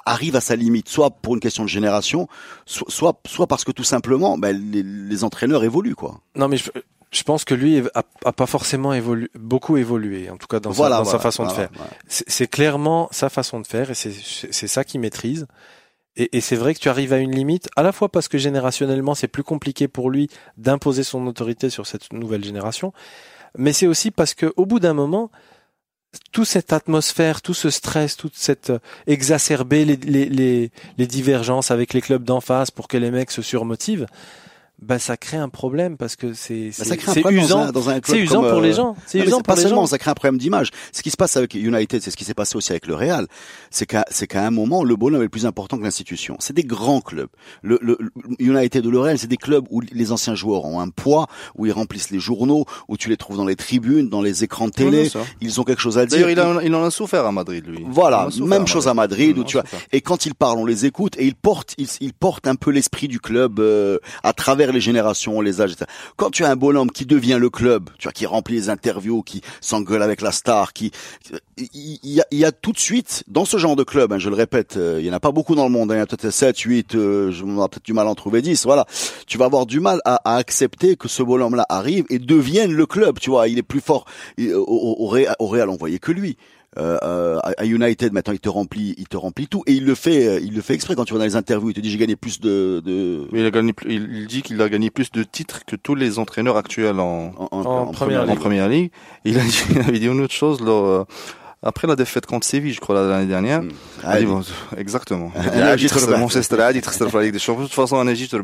arrive à sa limite, soit pour une question de génération, so- soit soit parce que tout simplement, ben, les, les entraîneurs évoluent, quoi. Non, mais je, je pense que lui a, a pas forcément évolué, beaucoup évolué, en tout cas dans, sa, voilà, dans voilà, sa façon voilà, de faire. C'est clairement sa façon de faire et c'est c'est ça qu'il maîtrise. Et, et c'est vrai que tu arrives à une limite, à la fois parce que générationnellement c'est plus compliqué pour lui d'imposer son autorité sur cette nouvelle génération, mais c'est aussi parce que au bout d'un moment, toute cette atmosphère, tout ce stress, toute cette euh, exacerber les, les, les, les divergences avec les clubs d'en face pour que les mecs se surmotivent, ben ça crée un problème parce que c'est Ben, c'est problème usant, dans un, dans un club c'est usant comme, pour les euh, gens, c'est usant c'est pour pas les seulement, gens. ça crée un problème d'image. Ce qui se passe avec United, c'est ce qui s'est passé aussi avec le Real. C'est qu'à, c'est qu'à un moment, le bonhomme est plus important que l'institution. C'est des grands clubs. Le, le, le United ou le Real, c'est des clubs où les anciens joueurs ont un poids, où ils remplissent les journaux, où tu les trouves dans les tribunes, dans les écrans de télé. Ils ont quelque chose à dire. D'ailleurs, il, a- il en a souffert à Madrid, lui. Voilà, même chose à Madrid, en où a tu vois. Et quand ils parlent, on les écoute et ils portent, ils, ils portent un peu l'esprit du club euh, à travers les générations, les âges. Etc. Quand tu as un bonhomme qui devient le club, tu vois, qui remplit les interviews, qui s'engueule avec la star, qui, il y a, y a tout de suite dans ce genre de club, hein, je le répète, euh, il y en a pas beaucoup dans le monde, hein, il y en a peut-être 7, 8, euh, je- on a peut-être du mal à en trouver 10, voilà. Tu vas avoir du mal à, à accepter que ce bonhomme-là arrive et devienne le club, tu vois, il est plus fort. Il- Au, au, au Real, on voyait que lui. Euh, euh, à à United maintenant il te remplit il te remplit tout et il le fait euh, il le fait exprès quand tu vas dans les interviews il te dit j'ai gagné plus de, de Mais il a gagné, plus- il dit qu'il a gagné plus de titres que tous les entraîneurs actuels en, en, en- En en première en ligue. première ligue. Il a dit, (laughs) il avait dit une autre chose lors, euh, après la défaite contre Séville, je crois, l'année dernière. exactement. Manchester United, la Ligue des Champions. De toute façon, en Égypte, le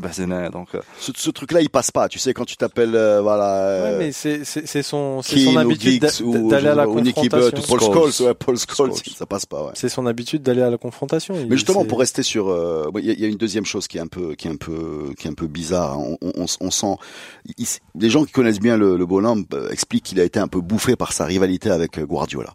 donc. Euh, ce, truc-là, il passe pas. Tu sais, quand tu t'appelles, euh, voilà. Euh, mais c'est, son, c'est son habitude d'aller à la confrontation. Paul Scholes, ouais, Paul Scholes, ça passe pas, C'est son habitude d'aller à la confrontation. Mais justement, pour rester sur, il y, a une deuxième chose qui est un peu, qui est un peu, qui est un peu bizarre. Hein. On, sent, les gens qui connaissent bien le, le expliquent qu'il a été un peu bouffé par sa rivalité avec Guardiola.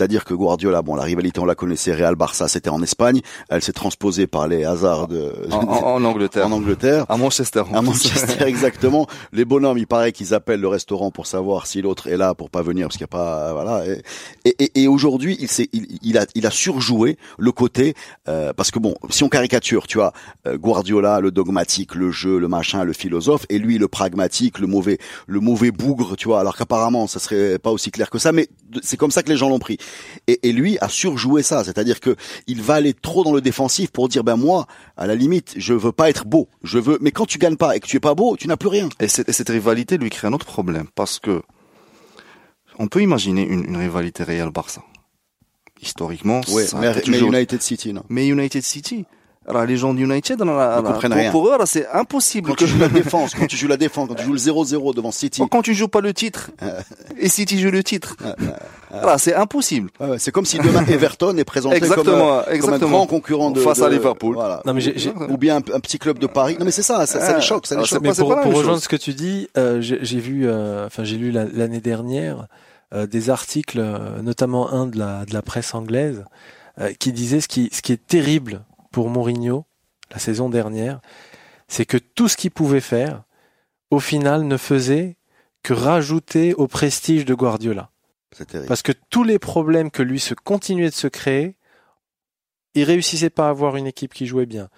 C'est C'est-à-dire que Guardiola, bon, la rivalité, on la connaissait, Real Barça, c'était en Espagne. Elle s'est transposée par les hasards de, En, en- en Angleterre. en Angleterre. À Manchester. À. Manchester, (laughs) exactement. Les bonhommes, il paraît qu'ils appellent le restaurant pour savoir si l'autre est là pour pas venir, parce qu'il n'y a pas, voilà. Et, et, et- et aujourd'hui, il, il, il a, il a surjoué le côté, euh, parce que bon, si on caricature, tu vois, euh, Guardiola, le dogmatique, le jeu, le machin, le philosophe, et lui, le pragmatique, le mauvais, le mauvais bougre, tu vois. Alors qu'apparemment, ça serait pas aussi clair que ça, mais c'est comme ça que les gens l'ont pris. Et, et lui a surjoué ça, c'est-à-dire que il va aller trop dans le défensif pour dire, ben moi, à la limite, je veux pas être beau, je veux. Mais quand tu gagnes pas et que tu es pas beau, tu n'as plus rien. Et cette, et cette rivalité lui crée un autre problème parce que on peut imaginer une, une rivalité Real-Barça. Historiquement, Ouais, ça mais, été mais toujours- United City, non. mais United City. Alors les gens d'United, alors, alors, comprennent pour, rien. pour eux, c'est impossible Quand que tu joues (laughs) la défense, quand tu joues la défense, quand tu joues le 0-0 devant City, quand tu joues pas le titre et City joue le titre, alors, c'est impossible. ouais, c'est comme si demain (laughs) Everton est présenté Exactement, comme, un- comme un exactement. grand concurrent de, Face à de- Liverpool. Voilà. Non, mais Ou bien un, un petit club de Paris. Non mais c'est ça, ça, ça Ah, les choque, ça les choque. Mais pour, pas pour rejoindre ce que tu dis, euh, j'ai vu, euh, enfin j'ai lu la- l'année dernière euh, des articles, euh, notamment un de la, de la presse anglaise, euh, qui disait ce qui, ce qui est terrible pour Mourinho la saison dernière, c'est que tout ce qu'il pouvait faire, au final, ne faisait que rajouter au prestige de Guardiola. Parce que tous les problèmes que lui se continuait de se créer, il réussissait pas à avoir une équipe qui jouait bien.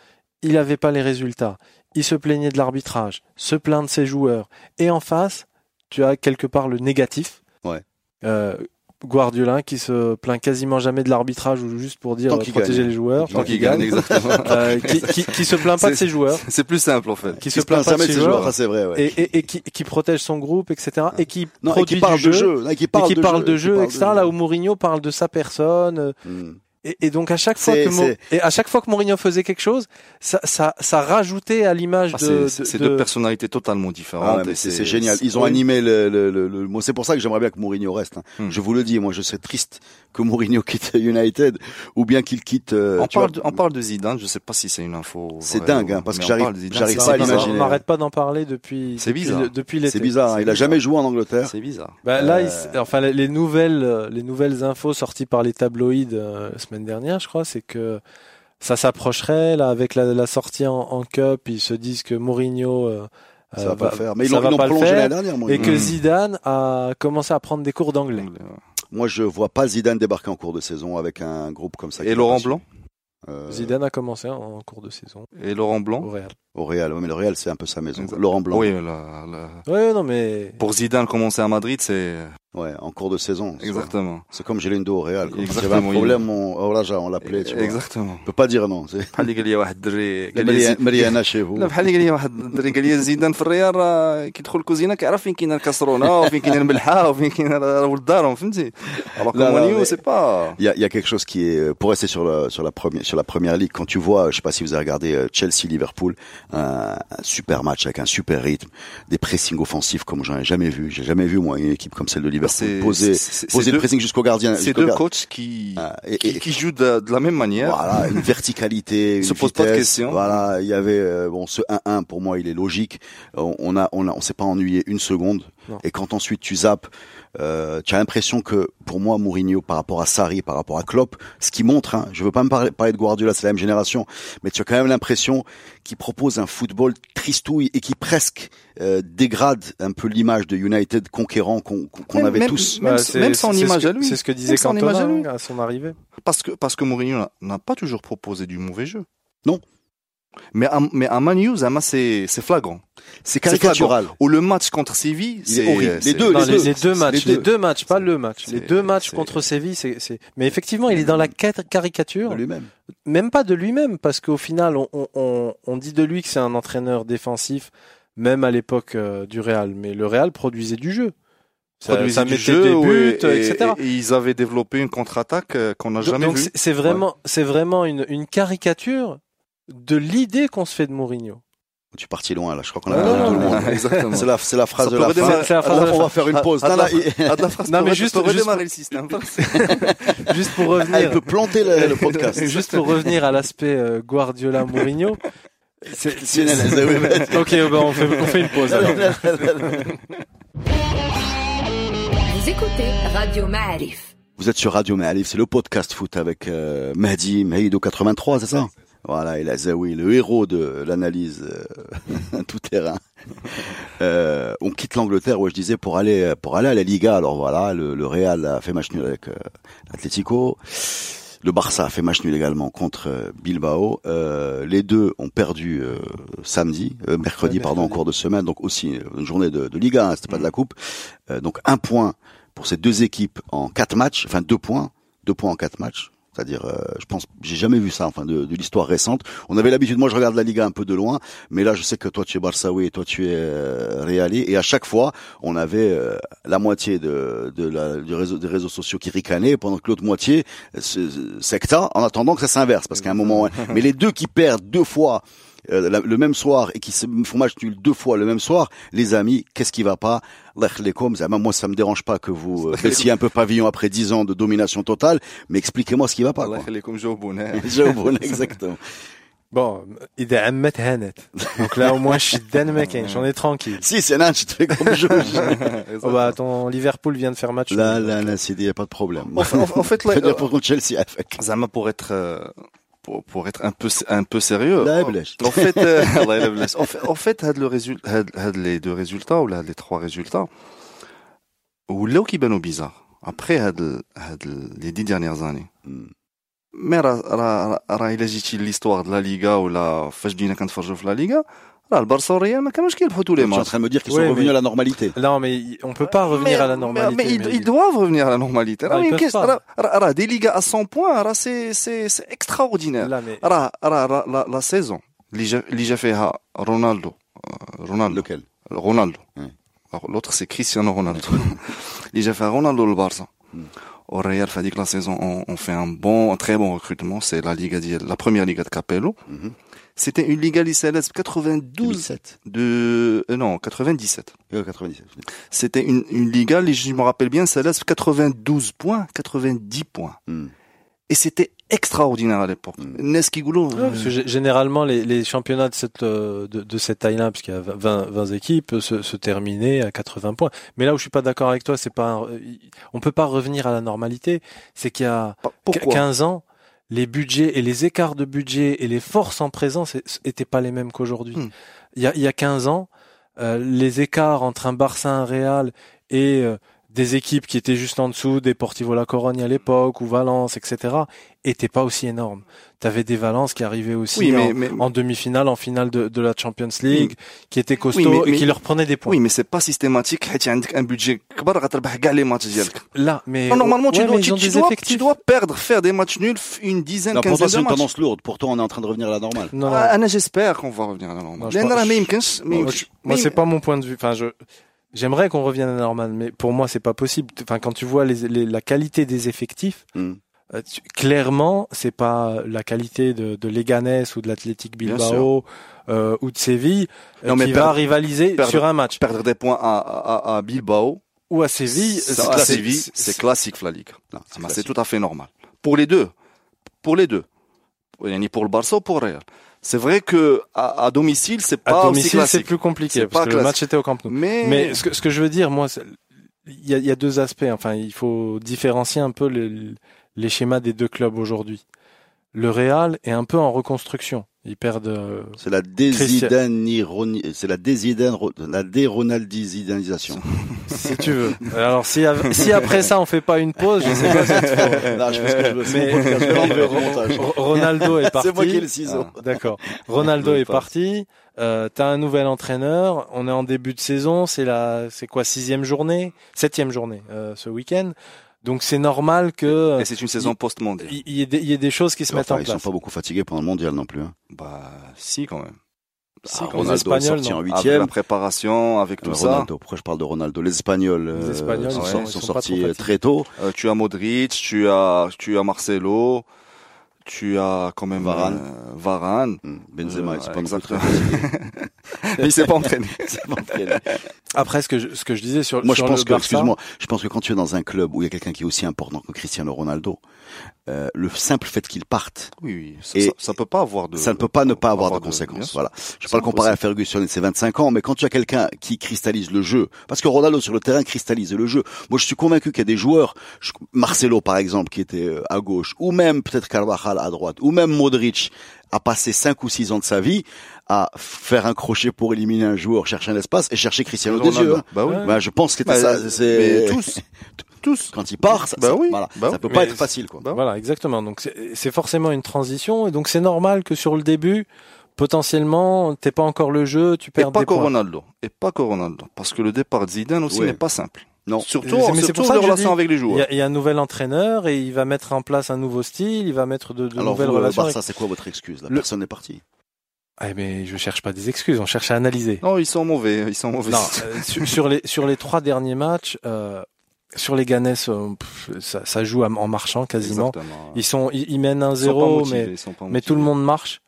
Il n'avait pas les résultats. Il se plaignait de l'arbitrage, se plaint de ses joueurs. Et en face, tu as quelque part le négatif. Ouais. Euh, Guardiola qui se plaint quasiment jamais de l'arbitrage ou juste pour dire protéger gagne. les joueurs, Tant tant qu'il gagne, exactement. Euh, qui, qui, qui se plaint pas de ses joueurs, C'est plus simple en fait. qui se se plaint pas de jamais ses joueurs, ça c'est vrai. Ouais. et, et, et qui, protège son groupe, etc. Et qui non, et produit qui parle du de jeu, jeu, non, et qui et parle qui de parle jeu, de jeu, etc. Là où Mourinho parle de sa personne. euh, Hmm. Et, et donc à chaque fois que Mo- et à chaque fois que Mourinho faisait quelque chose, ça ça, ça rajoutait à l'image Ah, de, c'est de- deux personnalités totalement différentes. Ah c'est génial. Ils ont oui. animé le, le, le, le- moi, c'est pour ça que j'aimerais bien que Mourinho reste. hein. Hmm. Je vous le dis, moi, je serais triste que Mourinho (laughs) quitte United ou bien qu'il quitte. euh, On tu vois, parle, de, on parle de Zidane, je sais pas si c'est une info. C'est dingue, ou- hein, parce que j'arrive- j'arrive pas à l'imaginer. on n'arrête pas d'en parler depuis C'est bizarre. depuis l'été. C'est bizarre. Il a jamais joué en Angleterre. C'est bizarre. Bah, là, Euh, il enfin les les nouvelles euh, les nouvelles infos sorties par les tabloïds euh, semaine dernière, je crois, c'est que ça s'approcherait là avec la, la sortie en, en cup, ils se disent que Mourinho euh, Ça euh, va pas le faire. Mais ils ça l'ont prolongé faire, l'année dernière. et que Mm. Zidane a commencé à prendre des cours d'anglais. Moi, je vois pas Zidane débarquer en cours de saison avec un groupe comme ça. Et Laurent. Blanc Euh, Zidane a commencé en, cours de saison Et Laurent Blanc au Real. Au Real. Ouais, mais le Real, c'est un peu sa maison. Laurent Blanc. Oui, la- la- Ouais, non mais pour Zidane commencer à Madrid, c'est Ouais, en cours de saison. c'est- exactement. C'est comme Gelindo au Real. quoi. S'il y avait Exactement, un problème, on, oh là, on l'appelait, tu vois. Exactement. On peut pas dire non. C'est بحال اللي قال لي واحد الدري قال لي زيد- Mariana chez vous. لا بحال اللي قال لي واحد الدري قال لي زيدان في الريال راه كيدخل الكوزينه كيعرف فين كاينه الكاسرونه وفين كاينه الملحه وفين كاينه راه ولد دارهم فهمتي alors que لا، لا، Mourinho mais- c'est pas Il y a, il y a quelque chose qui est pour rester sur la sur la première sur la première ligue quand tu vois je sais pas si vous avez regardé euh, Chelsea Liverpool un, un super match avec un super rythme des pressings offensifs comme j'en ai jamais vu j'ai jamais vu moi une équipe comme celle de Liverpool poser poser le pressing jusqu'au gardien c'est deux coachs qui Ah, et- qui, et- qui jouent de, de la même manière Voilà, une (laughs) verticalité, une Se pose pas de vitesse. questions. Voilà, il y avait euh, bon ce 1-1 pour moi, il est logique. On on a on a on s'est pas ennuyé une seconde. Non. Et quand ensuite tu zappes, euh, tu as l'impression que pour moi Mourinho par rapport à Sarri, par rapport à Klopp, ce qui montre, hein, je veux pas me parler, parler de Guardiola, c'est la même génération, mais tu as quand même l'impression qu'il propose un football tristouille et qui presque euh, dégrade un peu l'image de United conquérant qu'on avait même- tous. Même- c'est- même ce image que- à lui. C'est ce que disait à Cantona hein, à son arrivée. parce que parce que Mourinho n'a pas toujours proposé du mauvais jeu Non. Mais à, mais à Man U Zama, c'est c'est flagrant C'est caricatural. ou le match contre Séville Il est c'est horrible. Les deux, Non, les les, deux. les deux matchs, Les les deux. matchs, pas le match. Les deux matchs contre Séville, c'est, c'est. Mais effectivement, il est dans la ca- caricature, lui-même. même pas de lui-même, parce qu'au final, on, on, on, on dit de lui que c'est un entraîneur défensif, même à l'époque euh, du Real. Mais le Real produisait du jeu. Ça, produisait ça du mettait jeu, des buts, et, etc. et- et ils avaient développé une contre-attaque euh, qu'on n'a jamais donc vue. c'est, c'est vraiment, c'est vraiment une, une caricature de l'idée qu'on se fait de Mourinho. Tu es parti loin là, je crois qu'on a Non, perdu non, tout le non, monde. Exactement. C'est la, c'est la phrase Ça de la fin. C'est la phrase de la on fin. va faire une pause. Ah, Non, ah, Ah, de la phrase Non, mais juste- redémarrer le système. (laughs) Juste pour elle revenir, peut planter le, le podcast. (laughs) juste pour revenir à l'aspect euh, Guardiola-Mourinho. c'est- (laughs) C'est mais- Ok, bah on, fait, on fait une pause alors. Vous écoutez Radio Ma'arif. Vous êtes sur Radio Maalif, c'est le podcast foot avec euh, Mehdi, Mehdi 83, c'est ça? Voilà, il a Zawi, le héros de l'analyse euh, (laughs) tout terrain. Euh, on quitte l'Angleterre, où je disais, pour aller pour aller à la Liga. Alors voilà, le, le Real a fait match nul avec euh, l'Atlético. Le Barça a fait match nul également contre euh, Bilbao. Euh, les deux ont perdu euh, samedi, euh, mercredi, Ouais, pardon, en cours de semaine. Donc aussi une journée de, de Liga, hein, c'était pas de la coupe. Euh, donc un point pour ces deux équipes en quatre matchs, enfin deux points, deux points en quatre matchs. C'est-à-dire, euh, je pense, j'ai jamais vu ça, enfin, de, de l'histoire récente. On avait l'habitude, moi, je regarde la Liga un peu de loin, mais là, je sais que toi, tu es Barçaoui et toi, tu es euh, Reali, et à chaque fois, on avait euh, la moitié de, de la, du réseau, des réseaux sociaux qui ricanaient, pendant que l'autre moitié euh, se- secta, en attendant que ça s'inverse, parce qu'à un moment, (laughs) mais les deux qui perdent deux fois euh, la- le même soir et qui se font match nul deux fois le même soir, les amis, qu'est-ce qui va pas Allah yakhlikum, ça, Moi, ça me dérange pas que vous euh, baissiez un peu pavillon après dix ans de domination totale, mais expliquez-moi ce qui va pas. Allah Quoi. (laughs) يخليكم جاوبونا J'avoue, exactement. (laughs) Bon, إذا عمت هانت. Donc là, au moins, je suis Dan McCain, j'en ai tranquille. Si, c'est là, je te fais comme je (laughs) Oh bah, ton Liverpool vient de faire match. Là, nul. là, là, c'est dit, y a pas de problème. En fait, en fait, là, Je veux dire, pour contre Chelsea, avec. Zama pour être euh, pour, pour être un peu un peu sérieux. Euh, (laughs) en fait, en fait, en fait, le les deux résultats ou les trois résultats, ou là qui bizarre. Après les dix dernières années. Hmm. Mais ra ra ra il a l'histoire de la Liga ou la fâche d'une quand la Liga? Ah, le Barça mais comment est-ce tous les matchs Je suis en train de me dire qu'ils sont revenus à la normalité. Non, mais on peut pas ah, revenir à la normalité. Mais, ils, doivent revenir à la normalité. Ah, ils pas. Des ligues à 100 points, c'est c'est extraordinaire. Là, la, saison, l'IGA fait euh, Ronaldo, euh, Ronaldo. Lequel? Ronaldo. L'autre c'est Cristiano Ronaldo. (laughs) l'IGA fait Ronaldo le Barça. Hmm. Au Real, fait que la saison, on, fait un bon, un très bon recrutement. C'est la Liga, la première Liga de Capello. Mhm. C'était une Liga Lisalas 92 2007. de euh, non 97. Euh, 97. C'était une, une Liga, je me rappelle bien, Salas 92 points, 90 points. Mm. Et c'était extraordinaire à l'époque. Mm. Nesquigoulo. Ouais, euh... généralement, les, les, championnats de cette, euh, de, de cette taille-là, puisqu'il y a 20, 20 équipes, se, se, terminaient à 80 points. Mais là où je suis pas d'accord avec toi, c'est pas, un... Euh, on peut pas revenir à la normalité. C'est qu'il y a Pourquoi? 15 ans, les budgets et les écarts de budget et les forces en présence é- étaient pas les mêmes qu'aujourd'hui. Hmm. Il y a il y a 15 ans, euh, les écarts entre un Barça, un Real et euh, des équipes qui étaient juste en dessous, des Portivo La Corogne à l'époque, ou Valence, etc., étaient pas aussi énormes. T'avais des Valence qui arrivaient aussi en, demi-finale, en finale de, la Champions League, qui étaient costauds et qui leur prenaient des points. Oui, mais c'est pas systématique. Tu un budget Là, mais normalement tu, dois, tu, dois, perdre, faire des matchs nuls, une dizaine, quinzaine de matchs. C'est une tendance lourde. Pourtant, on est en train de revenir à la normale. Non, ah, j'espère qu'on va revenir à la normale. Non, je. Moi, c'est pas mon point de vue. Enfin, je j'aimerais qu'on revienne à la normale, mais pour moi, c'est pas possible. Enfin, quand tu vois les, les- la qualité des effectifs, Hmm. euh, tu- clairement, c'est pas la qualité de, de Leganés ou de l'Athletic Bilbao euh, ou de Séville euh, Non, mais qui perdre- va rivaliser perdre- sur un match. Perdre des points à, à, à Bilbao, Ou à Séville, c'est- classique la Ligue. C'est tout à fait normal. Pour les deux. Pour les deux. Yani Pour le Barça ou pour le Real? C'est vrai que à, à domicile, c'est À pas aussi domicile, c'est plus compliqué parce pas que le match était au Camp Nou. Mais, Mais ce que, ce que je veux dire, moi, il y a, y a deux aspects. Enfin, il faut différencier un peu les, les schémas des deux clubs aujourd'hui. Le Real est un peu en reconstruction. Ils perdent. euh, C'est la désidani, c'est la désidan, la déronaldizidanisation. (laughs) si tu veux. Alors si, si après ça on fait pas une pause, je sais pas si tu faut- Non, je fais ce que je veux. Mais-. (laughs) Ro- Ronaldo est parti. (laughs) C'est moi qui ai le ciseau. Ah, D'accord. Ronaldo est parti. Euh, T'as un nouvel entraîneur. On est en début de saison. C'est la, c'est quoi sixième journée, septième journée euh, ce week-end. Donc c'est normal que Et c'est une saison post-mondiale. il il y, il y ait des choses qui se mettent Enfin, en ils sont place. pas beaucoup fatigués pendant le mondial non plus. hein. Bah, si, quand même. Si, Ah, Ronaldo est sorti non. en Avec huitième. la préparation, avec tout Euh, ça. Ronaldo, pourquoi je parle de Ronaldo? Les Espagnols, euh, Les Espagnols, sont, ils sont- sont- ils sont sont sortis très tôt. Euh, tu as Modric, tu as, tu as Marcelo, tu as quand même Varane. euh, Varane. Hmm, Benzema, Euh, il s'est pas exactement. (laughs) Mais il s'est pas entraîné. (laughs) C'est pas entraîné. Après ce que je, ce que je disais sur Moi, je sur pense le que, excuse-moi, je pense que quand tu es dans un club où il y a quelqu'un qui est aussi important que Cristiano Ronaldo, euh, le simple fait qu'il parte, Oui, oui. Ça, Et- ça, ça peut pas avoir de. ça ne peut pas ne pas avoir, avoir de de- conséquences. sûr. Voilà. Je vais pas le comparer à. Ferguson et ses 25 ans, mais quand tu as quelqu'un qui cristallise le jeu, parce que Ronaldo sur le terrain cristallise le jeu. Moi, je suis convaincu qu'il y a des joueurs, je- Marcelo par exemple, qui était euh, à gauche, ou même peut-être Carvajal à droite, ou même Modric, a passé 5 ou 6 ans de sa vie à faire un crochet pour éliminer un joueur, chercher un espace et chercher Cristiano des Ronaldo. yeux. hein. Bah oui. Bah, je pense que Bah, ça. mais C'est tous, (laughs) tous. quand il part, ça, Bah ça- oui. voilà, Bah ça peut pas Mais être facile, quoi. Bah, Voilà, exactement. Donc c'est c'est forcément une transition et donc c'est normal que sur le début, potentiellement, t'es pas encore le jeu, tu Et perds pas des que points. Ronaldo. Et pas que Ronaldo. Parce que le départ de Zidane aussi n'est pas simple. Non. Surtout, Mais c'est surtout pour ça les relations avec les Il y, joueurs. a, il y a un nouvel entraîneur et il va mettre en place un nouveau style, il va mettre de, de Alors, nouvelles vous, le relations. Barça, c'est quoi votre excuse La Le- personne n'est partie. Ah, mais je cherche pas des excuses, on cherche à analyser. Non, ils sont mauvais. Ils sont mauvais. Non, euh, (laughs) sur, sur les sur les trois derniers matchs, euh, sur les Ganes, euh, ça, ça joue en marchant quasiment. Exactement. Ils sont ils, ils mènent 1-0, motivés, mais mais tout le monde marche.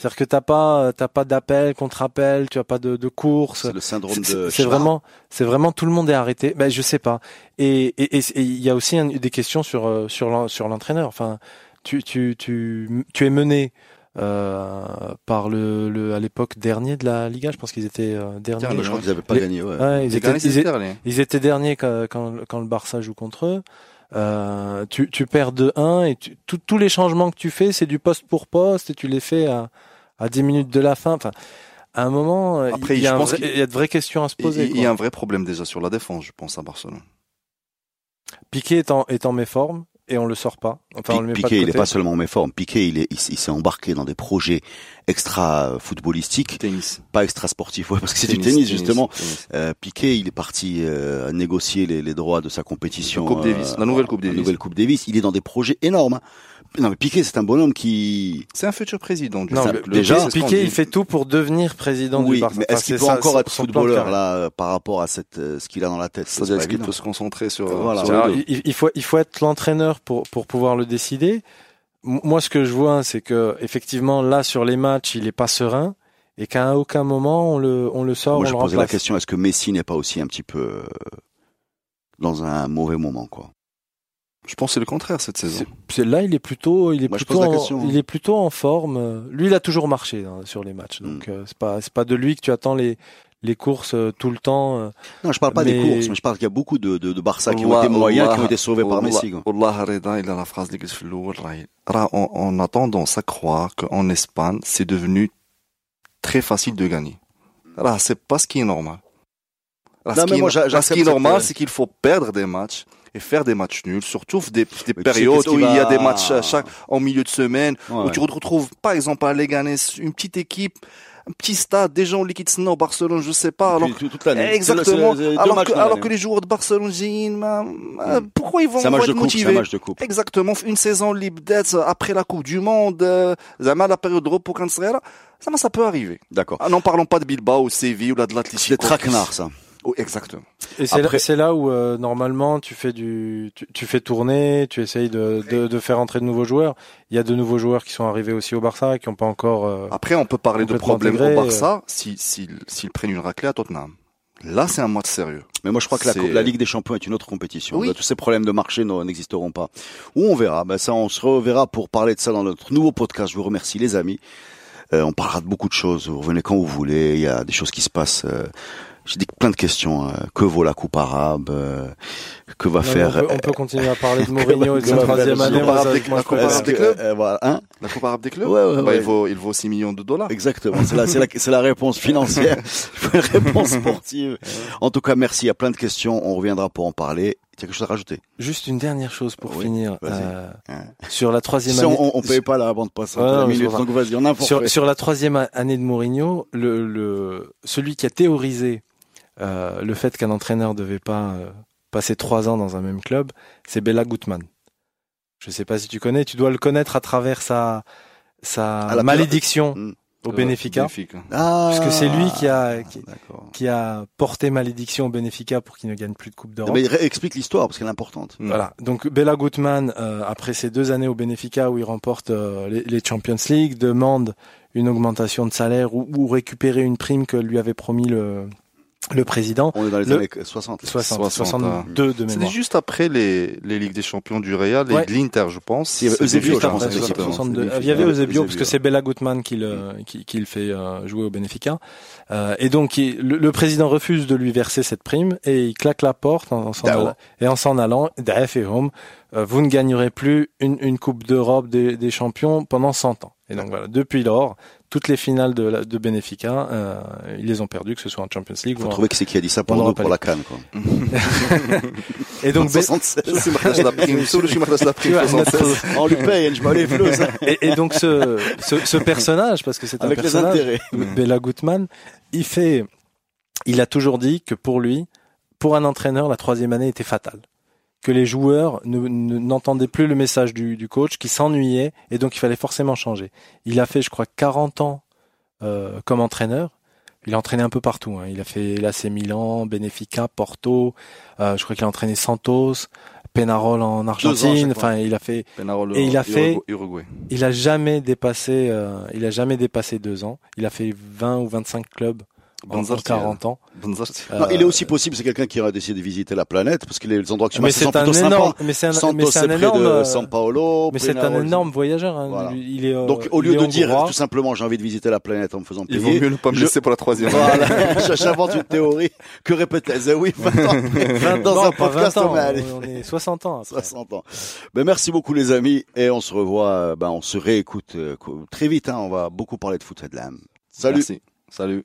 C'est-à-dire que t'as pas t'as pas d'appel contre appel, tu as pas de, de course. C'est le syndrome de. C'est c'est vraiment, c'est vraiment tout le monde est arrêté. Ben je sais pas. Et et et- et il y a aussi un- des questions sur euh, sur sur l'entraîneur. Enfin, tu tu tu tu es mené euh, par le, le à l'époque dernier de la Liga. Je pense qu'ils étaient euh, derniers. Dernier, Je crois qu'ils n'avaient pas Les- gagné. Ouais. Ouais, ils étaient, ils, étaient, ils étaient derniers quand, quand, quand le Barça joue contre eux. Euh, tu, tu perds de 1 et tu- tout- tous les changements que tu fais, c'est du poste pour poste et tu les fais à, à 10 minutes de la fin. Enfin, à un moment, euh, Après, il y, a je un pense vrai- qu'il- il y a de vraies questions à se Il poser. il y a un vrai problème déjà sur la défense, je pense, à Barcelone. Piqué est en, est en méforme et on le sort pas. Enfin, on le met Piqué, pas de il côté. est pas seulement en méforme. Piqué, il est, il, il s'est embarqué dans des projets extra footballistiques, Tennis. pas extra sportifs. Ouais, parce que c'est du tennis, justement. tennis. Euh, Piqué, il est parti euh, négocier les, les droits de sa compétition. La Coupe Davis, la nouvelle Coupe la Davis. nouvelle Coupe Davis. Il est dans des projets énormes. hein. Non, mais Piqué, c'est un bonhomme qui. C'est un futur président du Non, Ça, le- le- déjà, dit. il fait tout pour devenir président oui, du Barça. mais est-ce qu'il peut ça, encore être footballeur là euh, par rapport à cette, euh, ce qu'il a dans la tête? C'est-à-dire pas qu'il peut se concentrer sur, Voilà. sur Alors, deux. il, il faut il faut être l'entraîneur pour pour pouvoir le décider. Moi, ce que je vois, c'est que effectivement là sur les matchs, il est pas serein et qu'à aucun moment on le on le sort, Moi, on je le posais la question est-ce que Messi n'est pas aussi un petit peu euh, dans un mauvais moment, quoi? Je pense c'est le contraire cette saison? C'est, là, il est plutôt, il est plutôt, en, hein. il est plutôt en forme. Lui, il a toujours marché hein, sur les matchs. Donc mm. euh, c'est pas, c'est pas de lui que tu attends les les courses euh, tout le temps. Euh, non, je parle pas des courses, mais je parle qu'il y a beaucoup de de, Barça qui ont été moyens, qui ont été sauvés par Messi. Allah il a la phrase On a tendance à croire qu'en Espagne, c'est devenu très facile de gagner. Là, c'est pas ce qui est normal. Ce, qui, est normal, c'est qu'il faut perdre des matchs et faire des matchs nuls, surtout des, périodes où il y a des matchs chaque, en milieu de semaine, où tu retrouves par exemple à Leganés une petite équipe un petit stade, des gens liquident non Barcelone, je sais pas. Alors, toute. Exactement. Alors, que, les joueurs de Barcelone, mm. pourquoi ils vont, vont être motivés coupe, coupe. Exactement. Une saison libre d'être après la Coupe du Monde, euh, la période de repos quand ça, ça peut arriver. D'accord. Ah, N'en parlons pas de Bilbao, ou Séville ou de l'Atlético. C'est traquenard, ça. Oh, exactement. Et c'est Après- là, où euh, normalement tu fais du tu, tu fais tourner, tu essayes de, de de faire entrer de nouveaux joueurs. Il y a de nouveaux joueurs qui sont arrivés aussi au Barça qui n'ont pas encore. euh, Après, on peut parler de problèmes au Barça si, s'ils, s'ils prennent une raclée à Tottenham. Là, c'est un match sérieux. Mais moi, je crois que la, Ligue des Champions est une autre compétition. Oui. Là, Tous ces problèmes de marché n'existeront pas. Ou on verra. Ben, ça, on se reverra pour parler de ça dans notre nouveau podcast. Je vous remercie, les amis. Euh, on parlera de beaucoup de choses. Vous revenez quand vous voulez. Il y a des choses qui se passent. euh, J'ai dit plein de questions. euh, que vaut la Coupe arabe euh, Que va non, faire on, peut, on peut continuer à parler de (laughs) Mourinho et de sa troisième année. avec moi, la Coupe arabe des clubs euh, hein La Coupe arabe des clubs Ouais, ouais, bah, ouais. il, vaut, il vaut 6 millions de dollars. Exactement, c'est la, c'est la, c'est la réponse financière, (laughs) (laughs) réponse sportive. En tout cas, merci. Il y a plein de questions. On reviendra pour en parler. Tu as quelque chose à rajouter Juste une dernière chose pour Oui, finir. Euh, Hein. sur la troisième Si année. on, on paye pas la bande passante donc vas-y, on a sur, sur la troisième a- année de Mourinho, le, le, celui qui a théorisé euh, le fait qu'un entraîneur devait pas euh, passer trois ans dans un même club, c'est Bella Gutmann. Je sais pas si tu connais, tu dois le connaître à travers sa, sa Ah, la- malédiction Mm. au Benfica, Benfica. Ah, Puisque c'est lui qui a- qui- qui a porté malédiction au Benfica pour qu'il ne gagne plus de Coupe d'Europe. Mais ré- explique l'histoire parce qu'elle est importante. Mm. Voilà. Donc Bella Gutmann, euh, après ses deux années au Benfica où il remporte euh, les, les Champions League, demande une augmentation de salaire ou, ou récupérer une prime que lui avait promis le le président. On est dans les Le- années 60. 60, 60, 62 de C'était mémoire. juste après les, les Ligues des Champions du Real et Ouais. de l'Inter, je pense. Il y avait C'était Eusebio, juste je avant, pense, Exactement, exactement. 62. C'est Il y avait Eusebio, Eusebio, parce que c'est Bella Gutmann qui le, qui, qui le fait euh, jouer au Benfica. Euh, et donc, il- le, le président refuse de lui verser cette prime et il claque la porte en, en s'en allant, et en s'en allant, Daef et Home, euh, vous ne gagnerez plus une, une Coupe d'Europe des, des champions pendant 100 ans. Et donc voilà, depuis lors, toutes les finales de, de Benfica, euh, ils les ont perdues, que ce soit en Champions League. Vous trouvez que c'est qui a dit ça pour nous, pour la canne, quoi. (laughs) et donc, on lui paye, et, et donc, ce, ce, ce, personnage, parce que c'est un Avec personnage, Bella Gutmann, il fait, il a toujours dit que pour lui, pour un entraîneur, la troisième année était fatale. Que les joueurs ne- ne- n'entendaient plus le message du, du coach, qui s'ennuyaient, et donc il fallait forcément changer. Il a fait, je crois, 40 ans euh, comme entraîneur. Il a entraîné un peu partout. hein. Il a fait l'AC Milan, Benfica, Porto. euh, je crois qu'il a entraîné Santos, Penarol en Argentine. Enfin, il a fait Penarol, Et il a fait- Uruguay. il a jamais dépassé, euh, il a jamais dépassé deux ans. Il a fait 20 ou 25 clubs Benzarti, 40 ans. Benzarti. Non, il est aussi possible, c'est quelqu'un qui aurait décidé de visiter la planète, parce que les endroits que tu mais c'est sont un énorme, sympas. mais c'est un, énorme, de euh, San Paolo. mais c'est un Penarol, énorme voyageur. hein. Voilà. Il est, euh, Donc, au il lieu est de dire tout simplement j'ai envie de visiter la planète en me faisant Il vaut payer, mieux ne pas me je- laisser pour la troisième. voilà, (laughs) (laughs) j'invente une théorie que répétait The oui 20 ans après, 20 dans non, un pas podcast 20 ans, on est allé. on est 60 ans. après. 60 ans. Ben, merci beaucoup les amis et on se revoit, euh, ben, on se réécoute euh, co- très vite. Hein, on va beaucoup parler de foot et de l'âme. Salut. Merci. Salut.